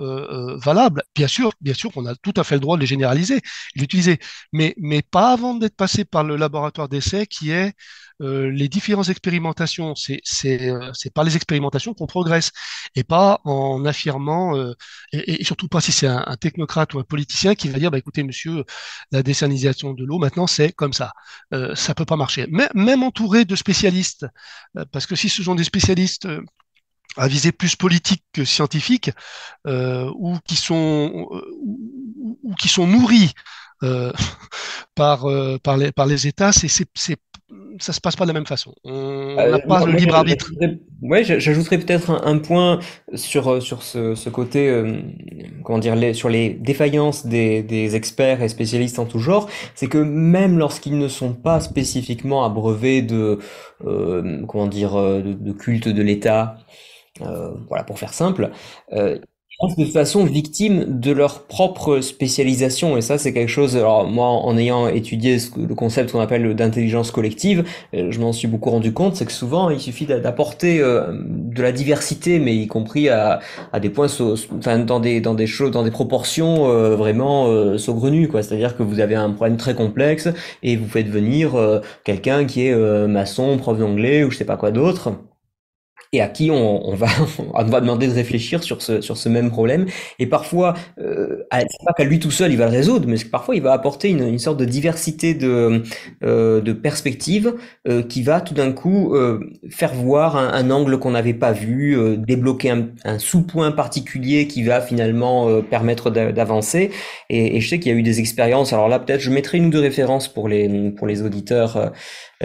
valables, bien sûr, bien sûr qu'on a tout à fait le droit de les généraliser, de l'utiliser, mais, mais pas avant d'être passé par le laboratoire d'essai qui est euh, les différentes expérimentations. C'est, c'est, par les expérimentations qu'on progresse et pas en affirmant, et, et, surtout pas si c'est un, technocrate ou un politicien qui va dire, bah, écoutez, monsieur, la désalinisation de l'eau, maintenant, c'est comme ça. ça peut pas marcher. Mais, même entouré de spécialistes, parce que si ce sont des spécialistes à visée plus politique que scientifique, euh, ou qui sont ou, ou, qui sont nourris euh, *laughs* par euh, par les par les États, c'est ça se passe pas de la même façon. On n'a pas le libre arbitre. Ouais, j'ajouterais peut-être un, un, point sur sur ce, ce côté, euh, comment dire, les, sur les défaillances des, des experts et spécialistes en tout genre. C'est que même lorsqu'ils ne sont pas spécifiquement abreuvés de, euh, comment dire, de, de culte de l'État, euh, voilà, pour faire simple, euh, de façon victimes de leur propre spécialisation. Et ça c'est quelque chose alors moi en ayant étudié le concept qu'on appelle d'intelligence collective euh, je m'en suis beaucoup rendu compte c'est que souvent il suffit d'apporter de la diversité mais y compris à, des points enfin dans des dans des choses dans des proportions vraiment saugrenues quoi. C'est-à-dire que vous avez un problème très complexe et vous faites venir quelqu'un qui est maçon prof d'anglais ou je sais pas quoi d'autre et à qui on, on, va, *laughs* on va demander de réfléchir sur ce, sur ce même problème. Et parfois, euh, c'est pas qu'à lui tout seul il va le résoudre, mais parfois il va apporter une, une sorte de diversité de, euh, de perspectives euh, qui va tout d'un coup euh, faire voir un, un angle qu'on n'avait pas vu, euh, débloquer un, un sous-point particulier qui va finalement euh, permettre d'avancer. Et, et, je sais qu'il y a eu des expériences. Alors là, peut-être je mettrai une ou deux références pour les, pour les auditeurs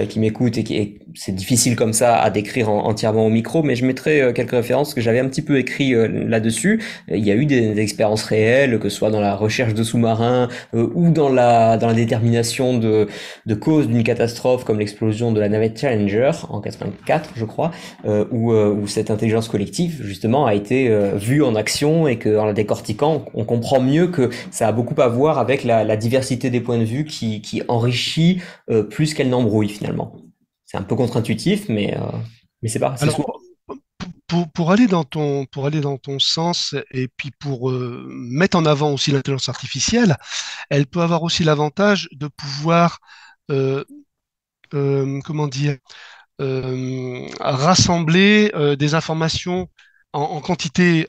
qui m'écoutent et qui c'est difficile comme ça à décrire entièrement au micro, mais je mettrai euh, quelques références que j'avais un petit peu écrit euh, là-dessus. Il y a eu des, des, expériences réelles, que ce soit dans la recherche de sous-marins ou dans la dans la détermination de de causes d'une catastrophe comme l'explosion de la navette Challenger en 84, je crois, où où cette intelligence collective justement a été vue en action et que en la décortiquant, on comprend mieux que ça a beaucoup à voir avec la, la diversité des points de vue qui qui enrichit plus qu'elle n'embrouille finalement. C'est un peu contre-intuitif, mais, euh, mais c'est pas. Alors, pour, pour, aller dans ton, pour aller dans ton sens et puis pour euh, mettre en avant aussi l'intelligence artificielle, elle peut avoir aussi l'avantage de pouvoir, euh, comment dire, rassembler des informations en, en quantité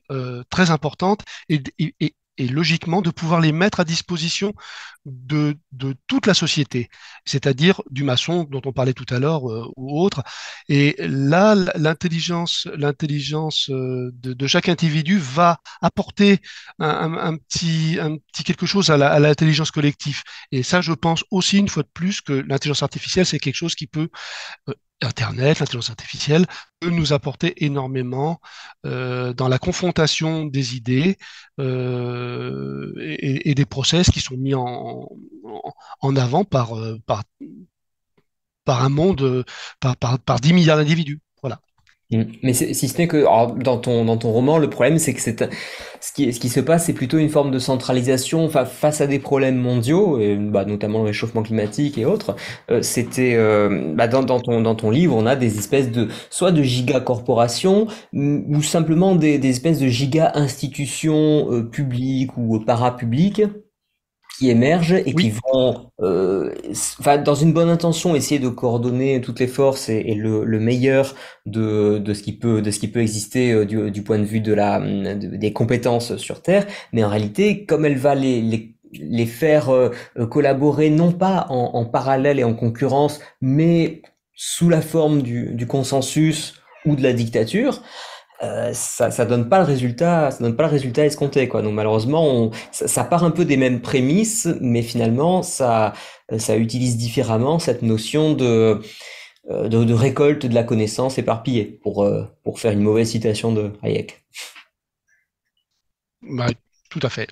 très importante et, et, et logiquement de pouvoir les mettre à disposition de, toute la société, c'est-à-dire du maçon dont on parlait tout à l'heure euh, ou autre. Et là, l'intelligence, l'intelligence euh, de, chaque individu va apporter un petit quelque chose à l'intelligence collective. Et ça, je pense aussi une fois de plus que l'intelligence artificielle, c'est quelque chose qui peut euh, Internet, l'intelligence artificielle, peut nous apporter énormément euh, dans la confrontation des idées euh, et, des process qui sont mis en, avant par, euh, par un monde, par, par, par 10 milliards d'individus. Mm. Mais si ce n'est que alors, dans ton dans ton roman, le problème c'est que c'est ce qui ce qui se passe, c'est plutôt une forme de centralisation enfin, face à des problèmes mondiaux, et, bah, notamment le réchauffement climatique et autres. Euh, c'était euh, bah, dans dans ton dans ton livre, on a des espèces de soit de giga corporations ou simplement des des espèces de giga institutions euh, publiques ou parapubliques qui émergent et Oui, qui vont, euh, dans une bonne intention, essayer de coordonner toutes les forces et, et le, le, meilleur de, de ce qui peut, de ce qui peut exister euh, du, du, point de vue de la, de, des compétences sur Terre. Mais en réalité, comme elle va les, les les faire euh, collaborer non pas en, en, parallèle et en concurrence, mais sous la forme du, du consensus ou de la dictature, euh, ça, ça donne pas le résultat, ça donne pas le résultat escompté, quoi. Donc malheureusement, on, ça, ça, part un peu des mêmes prémices, mais finalement, ça, ça utilise différemment cette notion de, euh, de, de récolte de la connaissance éparpillée, pour, euh, pour faire une mauvaise citation de Hayek. bah, tout à fait.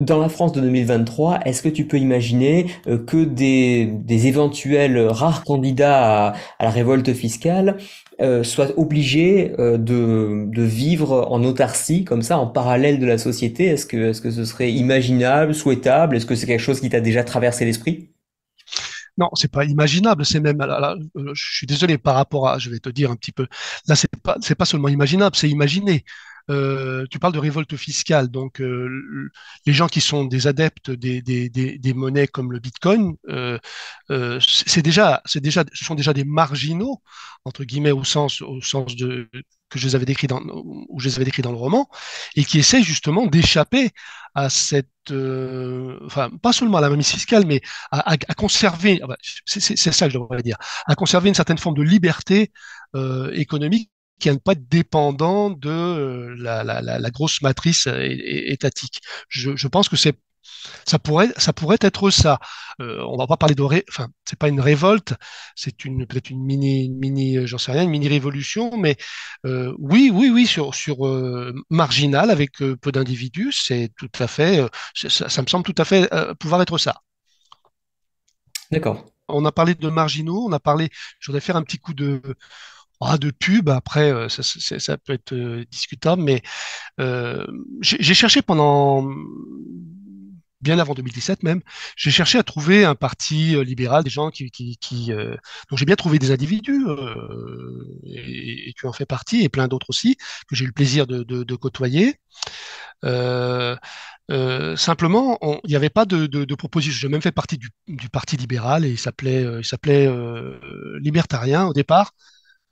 Dans la France de 2023, est-ce que tu peux imaginer euh, que des, des éventuels rares candidats à, à la révolte fiscale euh, soient obligés euh, de, vivre en autarcie, comme ça, en parallèle de la société? Est-ce que, ce serait imaginable, souhaitable? Est-ce que c'est quelque chose qui t'a déjà traversé l'esprit? Non, c'est pas imaginable, c'est même, je suis désolé par rapport à, je vais te dire un petit peu, là, c'est pas, c'est pas seulement imaginable, c'est imaginé. Euh, tu parles de révolte fiscale, donc euh, les gens qui sont des adeptes des, monnaies comme le Bitcoin, euh, c'est déjà, c'est déjà, ce sont déjà des marginaux entre guillemets au sens, au sens de que je les avais décrits dans, où je les avais dans le roman, et qui essaient justement d'échapper à cette, enfin pas seulement à la mainmise fiscale, mais à, à, à conserver, c'est ça que je devrais dire, à conserver une certaine forme de liberté économique qui à ne pas être dépendant de euh, la, la, la, la grosse matrice euh, étatique. Je, je pense que c'est ça pourrait, ça pourrait être ça. Euh, on va pas parler de, ré... enfin, c'est pas une révolte, c'est une peut-être une mini, mini, euh, j'en sais rien, une mini révolution, mais euh, oui, oui, oui, sur sur euh, marginal avec peu d'individus, c'est tout à fait, ça, ça, me semble tout à fait pouvoir être ça. D'accord. On a parlé de marginaux, on a parlé, je voudrais faire un petit coup de ah, de pub, après, euh, ça, peut être euh, discutable, mais euh, j'ai cherché pendant bien avant 2017 même, j'ai cherché à trouver un parti libéral, des gens qui, qui, j'ai bien trouvé des individus, et, et, tu en fais partie, et plein d'autres aussi, que j'ai eu le plaisir de, de, côtoyer. Simplement, il n'y avait pas de, de, proposition. J'ai même fait partie du, du, parti libéral et s'appelait, il s'appelait libertarien au départ.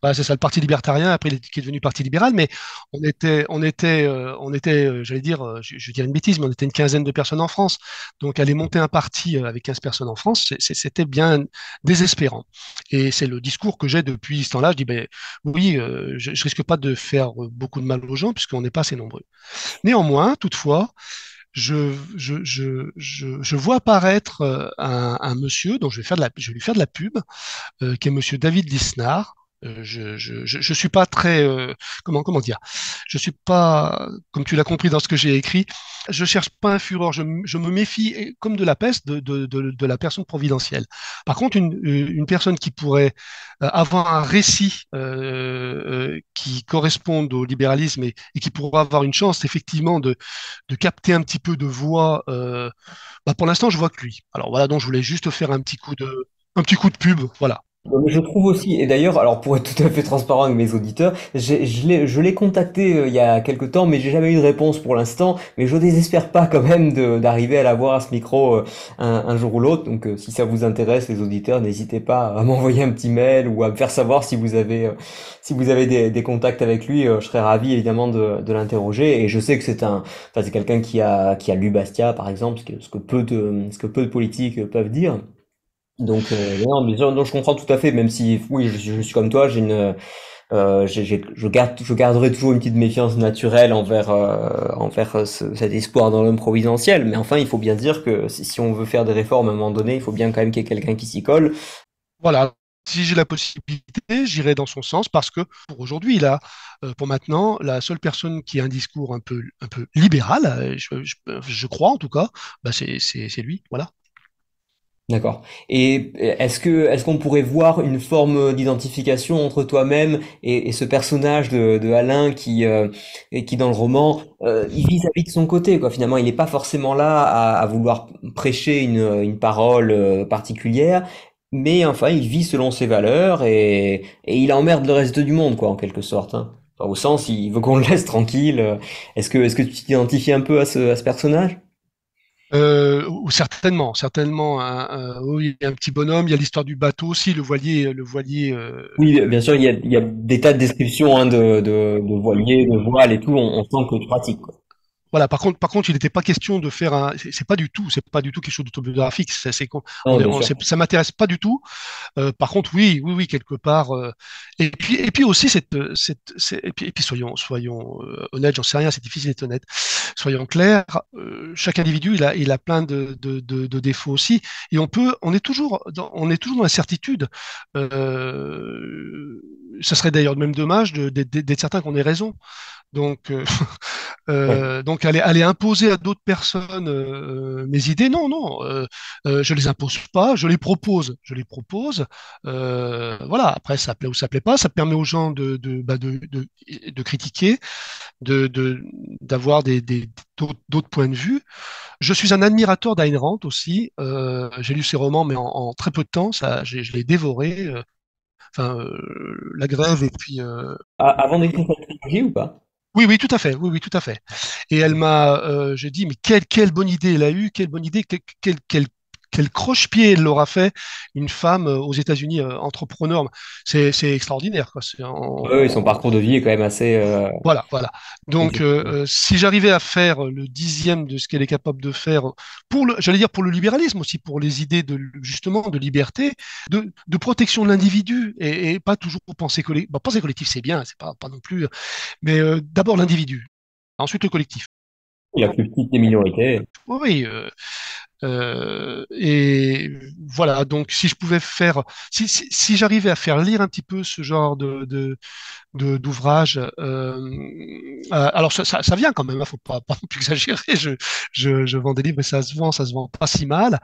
Bah, c'est ça, le Parti libertarien, après qui est devenu Parti libéral, mais on était, on était, euh, on était, euh, j'allais dire, euh, je, je dire une bêtise, mais on était une quinzaine de personnes en France. Donc aller monter un parti avec 15 personnes en France, c'était bien désespérant. Et c'est le discours que j'ai depuis ce temps-là. Je dis, ben oui, je, je risque pas de faire beaucoup de mal aux gens puisqu'on n'est pas assez nombreux. Néanmoins, toutefois, je, je, je, je, vois apparaître un, monsieur dont je vais faire de la, je vais lui faire de la pub, qui est monsieur David Lisnard. Euh, je, je, suis pas très euh, comment comment dire? Je suis pas comme tu l'as compris dans ce que j'ai écrit je cherche pas un fureur. Je, je me méfie comme de la peste de, de, de, de la personne providentielle. Par contre une, une personne qui pourrait euh, avoir un récit euh, euh, qui corresponde au libéralisme et, qui pourrait avoir une chance effectivement de, capter un petit peu de voix euh, bah pour l'instant je vois que lui. Alors voilà donc je voulais juste faire un petit coup de un petit coup de pub voilà Je trouve aussi, et d'ailleurs, alors pour être *laughs* tout à fait transparent avec mes auditeurs, je l'ai, contacté euh, il y a quelque temps, mais j'ai jamais eu de réponse pour l'instant. Mais je désespère pas quand même d'arriver à l'avoir à ce micro euh, un, jour ou l'autre. Donc, euh, si ça vous intéresse, les auditeurs, n'hésitez pas à *laughs* m'envoyer un petit mail ou à me faire savoir si vous avez, si vous avez des, contacts avec lui. je serais ravi évidemment de, de l'interroger. Et je sais que c'est un, enfin, c'est quelqu'un qui a, qui a lu Bastia, par exemple, ce que, ce que peu de, ce que peu de politiques peuvent dire. Donc, euh, non, mais je comprends tout à fait, même si, oui, je, suis comme toi, j'ai une, euh, je garde, je garderai toujours une petite méfiance naturelle envers, euh, envers ce- cet espoir dans l'homme providentiel. Mais enfin, il faut bien dire que si, on veut faire des réformes à un moment donné, il faut bien quand même qu'il y ait quelqu'un qui s'y colle. Voilà. Si j'ai la possibilité, j'irai dans son sens parce que pour aujourd'hui, là, pour maintenant, la seule personne qui a un discours un peu, un peu libéral, je, crois en tout cas, bah c'est lui. Voilà. D'accord. Et est-ce que, est-ce qu'on pourrait voir une forme d'identification entre toi-même et, ce personnage de, de Alain qui, euh, et qui dans le roman, euh, il vit sa vie de son côté, quoi. Finalement, il n'est pas forcément là à, à vouloir prêcher une, une parole euh, particulière, mais enfin, il vit selon ses valeurs et, et il emmerde le reste du monde, quoi, en quelque sorte, hein. Au sens, il veut qu'on le laisse tranquille. Est-ce que, est-ce que tu t'identifies un peu à ce, à ce personnage? Euh, ou certainement, certainement. Un, un- oui, un petit bonhomme. Il y a l'histoire du bateau aussi, le voilier, le voilier. euh, Oui, bien sûr, il y a, il y a des tas de descriptions hein, de, de, de voiliers, de voiles et tout. On, on sent que tu pratiques, quoi. Voilà, par contre, par contre, il n'était pas question de faire un. C'est pas du tout, c'est pas du tout quelque chose d'autobiographique. C'est, c'est ça m'intéresse pas du tout. Euh, par contre, oui, oui, oui, quelque part. euh, et puis, et puis aussi cette, cette, c'est- et puis, et puis soyons, soyons euh, honnêtes. J'en sais rien, c'est difficile d'être honnête. Soyons clairs. euh, chaque individu, il a, il a plein de, de, de, de défauts aussi, et on peut, on est toujours, dans, on est toujours dans l'incertitude. Euh, ça serait d'ailleurs même dommage d'être certain qu'on ait raison. Donc, *laughs* euh, Ouais. donc aller, aller imposer à d'autres personnes euh, mes idées, non, non, euh, euh, je les impose pas, je les propose, je les propose. Euh, voilà, après ça plaît ou ça plaît pas, ça permet aux gens de, de, bah, de, de, de critiquer, de, de, d'avoir des, des, d'autres points de vue. Je suis un admirateur d'Ayn Rand aussi. Euh, j'ai lu ses romans, mais en, en très peu de temps, ça, je l'ai dévoré. euh, Enfin, euh, La Grève et puis avant d'écrire cette trilogie ou pas? Oui, oui, tout à fait. Oui, oui, tout à fait. Et elle m'a, euh, je dis, mais quelle, quelle bonne idée elle a eue, quelle bonne idée, quel, quel, quel, croche-pied elle l'aura fait, une femme euh, aux États-Unis, euh, entrepreneur. C'est, c'est extraordinaire, quoi. C'est Oui, son en- parcours de vie est quand même assez euh, Voilà, voilà. Donc, euh, si j'arrivais à faire le dixième de ce qu'elle est capable de faire pour le, j'allais dire pour le libéralisme aussi, pour les idées de justement de liberté, de, de protection de l'individu et, et pas toujours pour penser collectif. Bon, penser collectif, c'est bien, c'est pas, pas non plus, mais d'abord l'individu, ensuite le collectif. La plus petite des minorités. Oui, oui, euh, euh, et voilà, donc si je pouvais faire, si, si, si j'arrivais à faire lire un petit peu ce genre de, de, de- d'ouvrage, euh, euh, alors ça, ça, ça vient quand même, hein, faut pas, pas non plus *laughs* exagérer, je, je, je vends des livres et ça se vend, ça se vend pas si mal.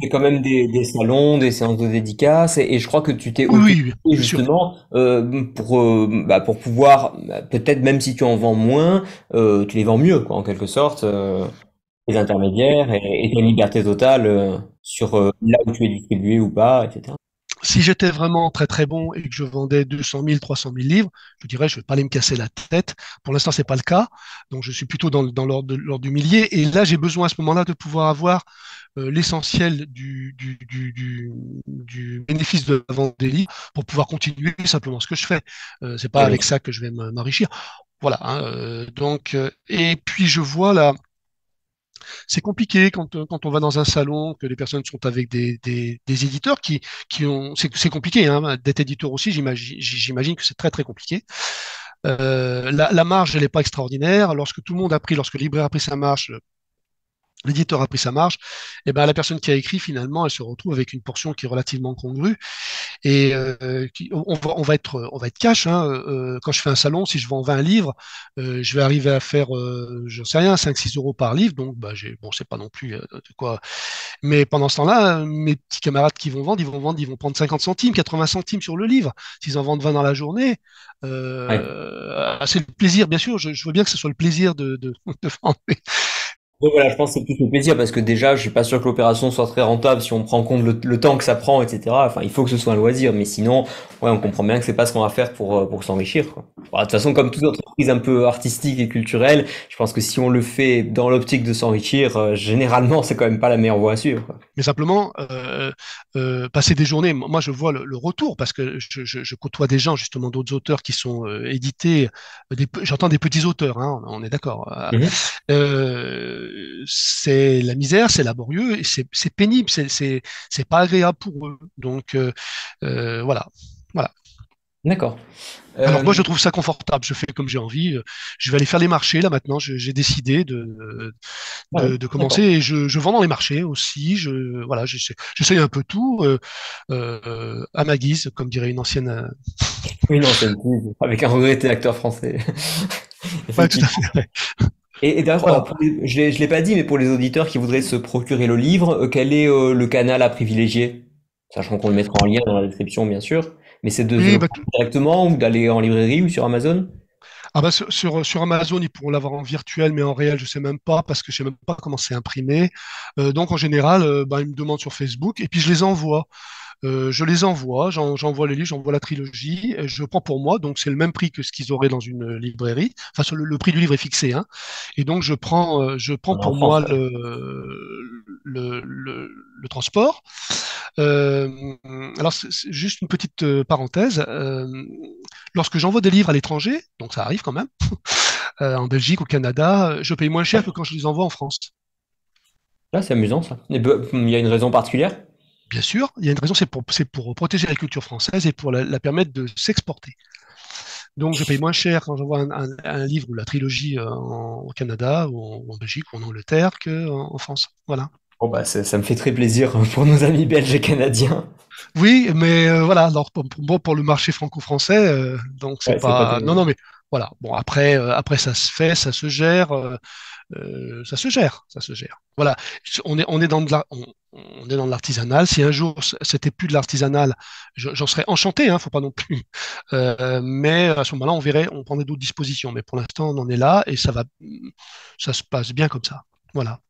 Fais quand même des, des salons, des séances de dédicaces, et, et je crois que tu t'es Oui, oui, justement euh, pour, bah, pour pouvoir, bah, peut-être même si tu en vends moins, tu les vends mieux, quoi, en quelque sorte, les intermédiaires, et, et une liberté totale euh, sur euh, là où tu es distribué ou pas, etc. si j'étais vraiment très très bon et que je vendais 200 000, 300 000 livres, je dirais je vais pas aller me casser la tête. Pour l'instant, c'est pas le cas, donc je suis plutôt dans, dans l'ordre du millier. Et là, j'ai besoin à ce moment-là de pouvoir avoir euh, l'essentiel du, du, du, du, bénéfice de la vente des livres pour pouvoir continuer simplement ce que je fais. Euh, c'est pas avec ça que je vais m'enrichir. Voilà. Hein, euh, donc, et puis je vois là c'est compliqué quand, euh, quand on va dans un salon, que les personnes sont avec des, des, éditeurs qui, qui ont. C'est compliqué, hein, d'être éditeur aussi, j'imagine que c'est très très compliqué. Euh, la, la, marge, elle n'est pas extraordinaire. Lorsque tout le monde a pris, lorsque le libraire a pris sa marge, l'éditeur a pris sa marge, et ben la personne qui a écrit finalement, elle se retrouve avec une portion qui est relativement congrue. Et euh, on, va, on, va, être, on va être cash. Hein, euh, quand je fais un salon, si je vends 20 livres, euh, je vais arriver à faire, euh, je sais rien, 5-6 euros par livre. Donc, bah, j'ai, bon, c'est pas non plus euh, de quoi. Mais pendant ce temps-là, mes petits camarades qui vont vendre, ils vont vendre, ils vont prendre 50 centimes, 80 centimes sur le livre. S'ils en vendent 20 dans la journée, euh, c'est le plaisir, bien sûr. Je, je, veux bien que ce soit le plaisir de, de, *laughs* de vendre voilà, je pense que c'est plus le plaisir parce que déjà, je suis pas sûr que l'opération soit très rentable si on prend en compte le, temps que ça prend, etc. Enfin, il faut que ce soit un loisir, mais sinon, ouais, on comprend bien que c'est pas ce qu'on va faire pour euh, pour s'enrichir. Quoi. de toute façon, comme toute entreprise un peu artistique et culturelle, je pense que si on le fait dans l'optique de s'enrichir, euh, généralement, c'est quand même pas la meilleure voie à suivre. Quoi. Mais simplement, euh, euh, passer des journées, moi, je vois le, le retour parce que je, je, je, côtoie des gens, justement, d'autres auteurs qui sont euh, édités. J'entends des petits auteurs, hein, on, est d'accord. Mmh c'est la misère, c'est laborieux, et c'est pénible, c'est pas agréable pour eux. Donc euh, euh, voilà, voilà. D'accord. Alors moi je trouve ça confortable, je fais comme j'ai envie. Je vais aller faire les marchés là maintenant. J'ai décidé de de, de commencer et je, je, vends dans les marchés aussi. Je voilà, j'essaye un peu tout euh, euh, à ma guise, comme dirait une ancienne. Oui, une ancienne avec un regretté acteur français. *laughs* ouais, tout à fait. Et, et d'ailleurs, je ne l'ai pas dit, mais pour les auditeurs qui voudraient se procurer le livre, euh, quel est euh, le canal à privilégier? Sachant qu'on le mettra en lien dans la description, bien sûr. Mais c'est de oui, le bah, directement ou d'aller en librairie ou sur Amazon? ah bah sur, sur, sur, Amazon, ils pourront l'avoir en virtuel, mais en réel, je sais même pas parce que je sais même pas comment c'est imprimé. Euh, donc en général, euh, bah, ils me demandent sur Facebook et puis je les envoie. Euh, je les envoie, j'envoie les livres, j'envoie la trilogie, je prends pour moi, donc c'est le même prix que ce qu'ils auraient dans une librairie. Enfin, le, le prix du livre est fixé, hein. Et donc je prends, euh, je prends pour moi le, le, le, le transport. Euh, alors, juste une petite parenthèse. Euh, lorsque j'envoie des livres à l'étranger, donc ça arrive quand même, *laughs* en Belgique, au Canada, je paye moins cher que quand je les envoie en France. Là, c'est amusant ça. Il y a une raison particulière? Bien sûr, il y a une raison, c'est pour, pour protéger la culture française et pour la, la permettre de s'exporter. Donc, je paye moins cher quand j'envoie un, un, un, livre ou la trilogie euh, en, au Canada ou en, ou en, Belgique ou en Angleterre qu'en en France. Voilà. Bon, bah, ça me fait très plaisir pour nos amis belges et canadiens. Oui, mais euh, voilà, alors pour, pour, pour, le marché franco-français, euh, donc c'est ouais, pas... pas. Non, non, mais voilà. Bon, après, euh, après ça se fait, ça se gère. Euh, ça se gère, ça se gère. Voilà, on est, on est dans de la, on, on est dans l'artisanal. Si un jour c'était plus de l'artisanal, j'en serais enchanté, hein, faut pas non plus. Euh, mais à ce moment-là, on verrait, on prendrait d'autres dispositions. Mais pour l'instant, on en est là et ça va, ça se passe bien comme ça. Voilà.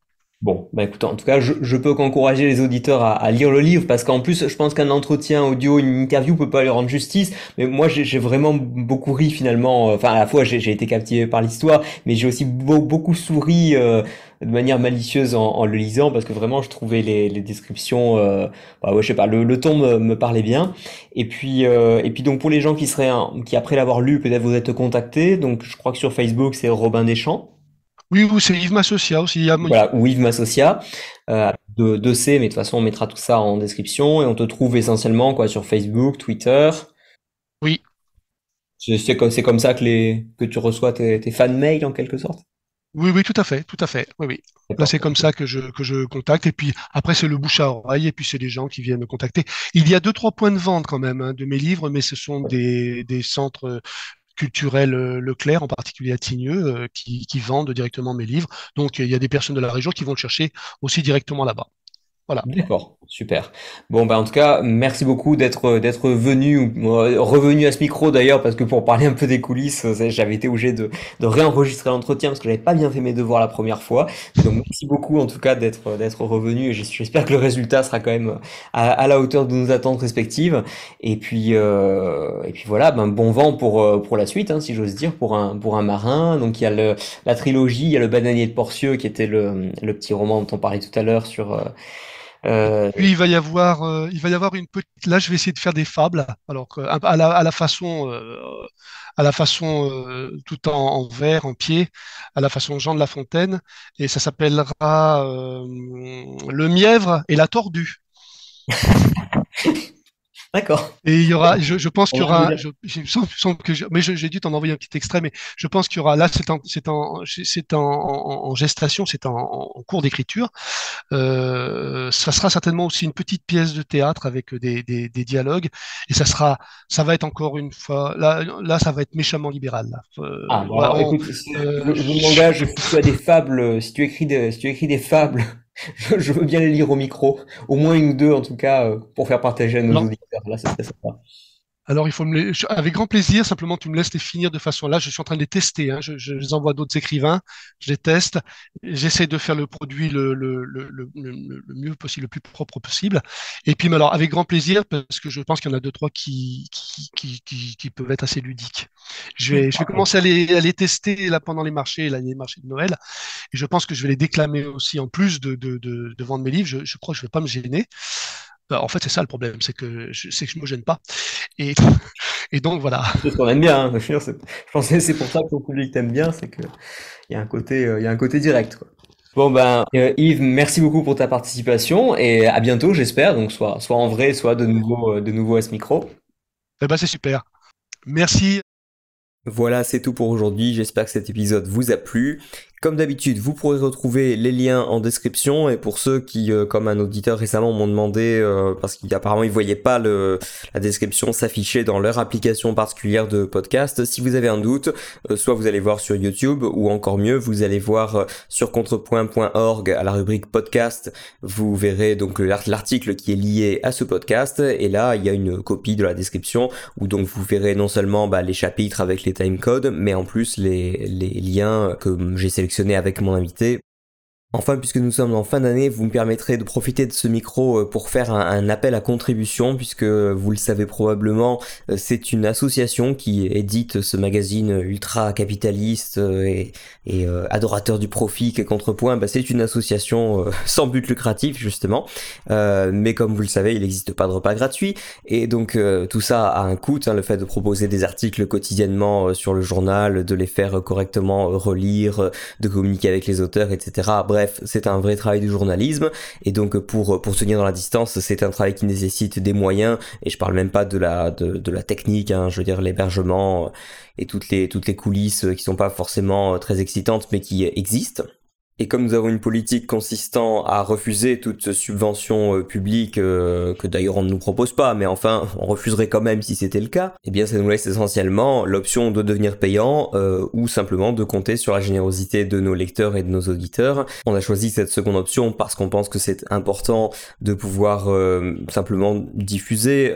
Bon, bah écoute, en tout cas, je, je peux qu'encourager les auditeurs à, à, lire le livre parce qu'en plus, je pense qu'un entretien audio, une interview peut pas lui rendre justice. Mais moi, j'ai vraiment beaucoup ri finalement. Enfin, à la fois, j'ai été captivé par l'histoire, mais j'ai aussi beau, beaucoup souri euh, de manière malicieuse en, en, le lisant parce que vraiment, je trouvais les, les descriptions, euh, bah ouais, je sais pas, le, le ton me, me, parlait bien. Et puis, euh, et puis donc pour les gens qui seraient, qui après l'avoir lu, peut-être vous êtes contactés. Donc, je crois que sur Facebook, c'est Robin Deschamps. Oui, c'est Yves Massocia aussi. Voilà, ou Yves Massocia, euh, de, de C, mais de toute façon, on mettra tout ça en description et on te trouve essentiellement quoi sur Facebook, Twitter. Oui. C'est comme, comme ça que, les, que tu reçois tes, tes fan mails en quelque sorte? Oui, oui, tout à fait, tout à fait. Oui, oui. Là, c'est comme ça que je, que je contacte. Et puis après, c'est le bouche à oreille. Et puis, c'est des gens qui viennent me contacter. Il y a deux, trois points de vente quand même hein, de mes livres, mais ce sont des, des centres culturel euh, Leclerc, en particulier à Tigneux, euh, qui, qui, vendent directement mes livres. Donc il y a des personnes de la région qui vont le chercher aussi directement là-bas. Voilà. D'accord, super. Bon, bah, en tout cas, merci beaucoup d'être d'être venu, euh, revenu à ce micro d'ailleurs, parce que pour parler un peu des coulisses, euh, j'avais été obligé de, de réenregistrer l'entretien parce que j'avais pas bien fait mes devoirs la première fois. Donc, merci beaucoup en tout cas d'être d'être revenu et j'espère que le résultat sera quand même à, à la hauteur de nos attentes respectives. Et puis, euh, et puis voilà, ben, bon vent pour, euh, pour la suite, hein, si j'ose dire, pour un, pour un marin. Donc, il y a le, la trilogie, il y a le bananier de Porcieux qui était le, le petit roman dont on parlait tout à l'heure sur, euh, euh, Puis il va y avoir, euh, il va y avoir une petite. Là, je vais essayer de faire des fables, alors que, à la, à la façon, euh, à la façon euh, tout en, en vers, en pied, à la façon Jean de La Fontaine, et ça s'appellera euh, Le mièvre et la tordue. *laughs* D'accord. Et il y aura, je, je pense qu'il y aura, je, je- semble- que je- mais j'ai dû t'en envoyer un petit extrait, mais je pense qu'il y aura, là, c'est en, c'est en, c'est en, en- en gestation, c'est en, en cours d'écriture. Euh, ça sera certainement aussi une petite pièce de théâtre avec des, des, des dialogues, et ça sera, ça va être encore une fois, là, là, ça va être méchamment libéral. Là. Euh, Ah, bon, voilà, alors on- écoute, euh, je, je m'engage, si tu as des fables, si tu écris des, si tu écris des fables, je, veux bien les lire au micro, au moins une ou deux en tout cas, euh, pour faire partager à nos non. auditeurs. Là, sympa. Alors, il faut me les... avec grand plaisir, simplement tu me laisses les finir de façon là. Je suis en train de les tester. Hein. Je, je les envoie à d'autres écrivains, je les teste. J'essaie de faire le produit le, le, le, le, mieux possible, le plus propre possible. Et puis, mais alors, avec grand plaisir, parce que je pense qu'il y en a deux, trois qui, qui, qui, qui, qui peuvent être assez ludiques. Je vais, je vais commencer à les, à les tester là pendant les marchés, là, les marchés de Noël. Et je pense que je vais les déclamer aussi en plus de, de, de, de vendre mes livres. Je, je crois que je vais pas me gêner. Euh, En fait, c'est ça le problème, c'est que je, c'est que je me gêne pas. Et, *laughs* et donc voilà. C'est ce qu'on aime bien, hein. Je pense que c'est pour ça que ton public t'aime bien, c'est que il y a un côté, euh, il y a un côté direct, quoi. Bon ben, euh, Yves, merci beaucoup pour ta participation et à bientôt, j'espère. Donc soit, soit en vrai, soit de nouveau, euh, de nouveau à ce micro. Eh ben, c'est super. Merci. Voilà, c'est tout pour aujourd'hui. J'espère que cet épisode vous a plu. Comme d'habitude, vous pourrez retrouver les liens en description et pour ceux qui, euh, comme un auditeur récemment, m'ont demandé euh, parce qu'apparemment ils voyaient pas le, la description s'afficher dans leur application particulière de podcast. Si vous avez un doute, euh, soit vous allez voir sur YouTube ou encore mieux, vous allez voir sur contrepoint.org à la rubrique podcast. Vous verrez donc l'art- l'article qui est lié à ce podcast et là il y a une copie de la description où donc vous verrez non seulement bah, les chapitres avec les timecodes, mais en plus les, les liens que j'ai sélectionnés avec mon invité Enfin, puisque nous sommes en fin d'année, vous me permettrez de profiter de ce micro euh, pour faire un, appel à contribution, puisque vous le savez probablement, euh, c'est une association qui édite ce magazine ultra capitaliste euh, et, et, euh, adorateur du profit qu'est Contrepoint. Bah, c'est une association euh, *laughs* sans but lucratif justement, Euh, mais comme vous le savez, il n'existe pas de repas gratuit, et donc euh, tout ça a un coût. hein, le fait de proposer des articles quotidiennement euh, sur le journal, de les faire correctement euh, relire, euh, de communiquer avec les auteurs, etc. Bref, c'est un vrai travail du journalisme. Et donc pour pour tenir dans la distance, c'est un travail qui nécessite des moyens. Et je parle même pas de la technique, hein, je veux dire l'hébergement euh, et toutes les toutes les coulisses qui sont pas forcément euh, très excitantes mais qui existent. Et comme nous avons une politique consistant à refuser toute subvention euh, publique, euh, que d'ailleurs on ne nous propose pas, mais enfin on refuserait quand même si c'était le cas, eh bien ça nous laisse essentiellement l'option de devenir payant euh, ou simplement de compter sur la générosité de nos lecteurs et de nos auditeurs. On a choisi cette seconde option parce qu'on pense que c'est important de pouvoir simplement diffuser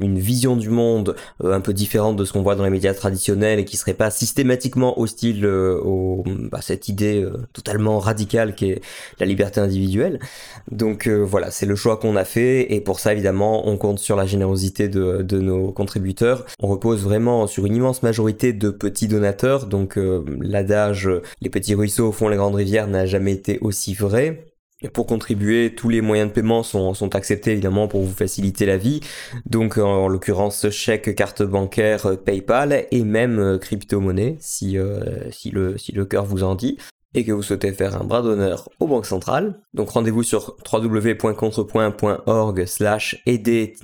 une vision du monde un peu différente de ce qu'on voit dans les médias traditionnels et qui serait pas systématiquement hostile au, à cette idée totalement radicale qui est la liberté individuelle. Donc euh, voilà, c'est le choix qu'on a fait et pour ça évidemment on compte sur la générosité de, nos contributeurs. On repose vraiment sur une immense majorité de petits donateurs, donc euh, l'adage les petits ruisseaux font les grandes rivières n'a jamais été aussi vrai. Et pour contribuer, tous les moyens de paiement sont, acceptés évidemment pour vous faciliter la vie. Donc en l'occurrence chèque, carte bancaire, euh, PayPal et même crypto-monnaie si, si, le, si le cœur vous en dit et que vous souhaitez faire un bras d'honneur aux banques centrales. Donc rendez-vous sur www.contrepoint.org slash aider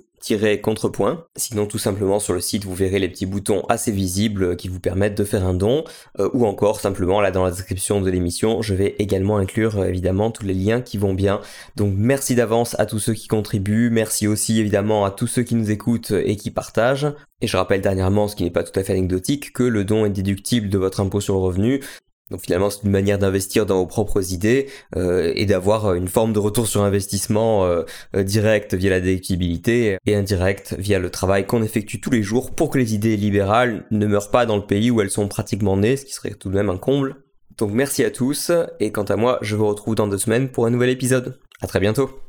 contrepoint. Sinon, tout simplement sur le site, vous verrez les petits boutons assez visibles qui vous permettent de faire un don, euh, ou encore simplement là dans la description de l'émission, je vais également inclure euh, évidemment tous les liens qui vont bien. Donc merci d'avance à tous ceux qui contribuent, merci aussi évidemment à tous ceux qui nous écoutent et qui partagent. Et je rappelle dernièrement, ce qui n'est pas tout à fait anecdotique, que le don est déductible de votre impôt sur le revenu. Donc finalement, c'est une manière d'investir dans vos propres idées euh, et d'avoir une forme de retour sur investissement euh, euh, direct via la déductibilité et indirect via le travail qu'on effectue tous les jours pour que les idées libérales ne meurent pas dans le pays où elles sont pratiquement nées, ce qui serait tout de même un comble. Donc merci à tous et quant à moi, je vous retrouve dans deux semaines pour un nouvel épisode. À très bientôt.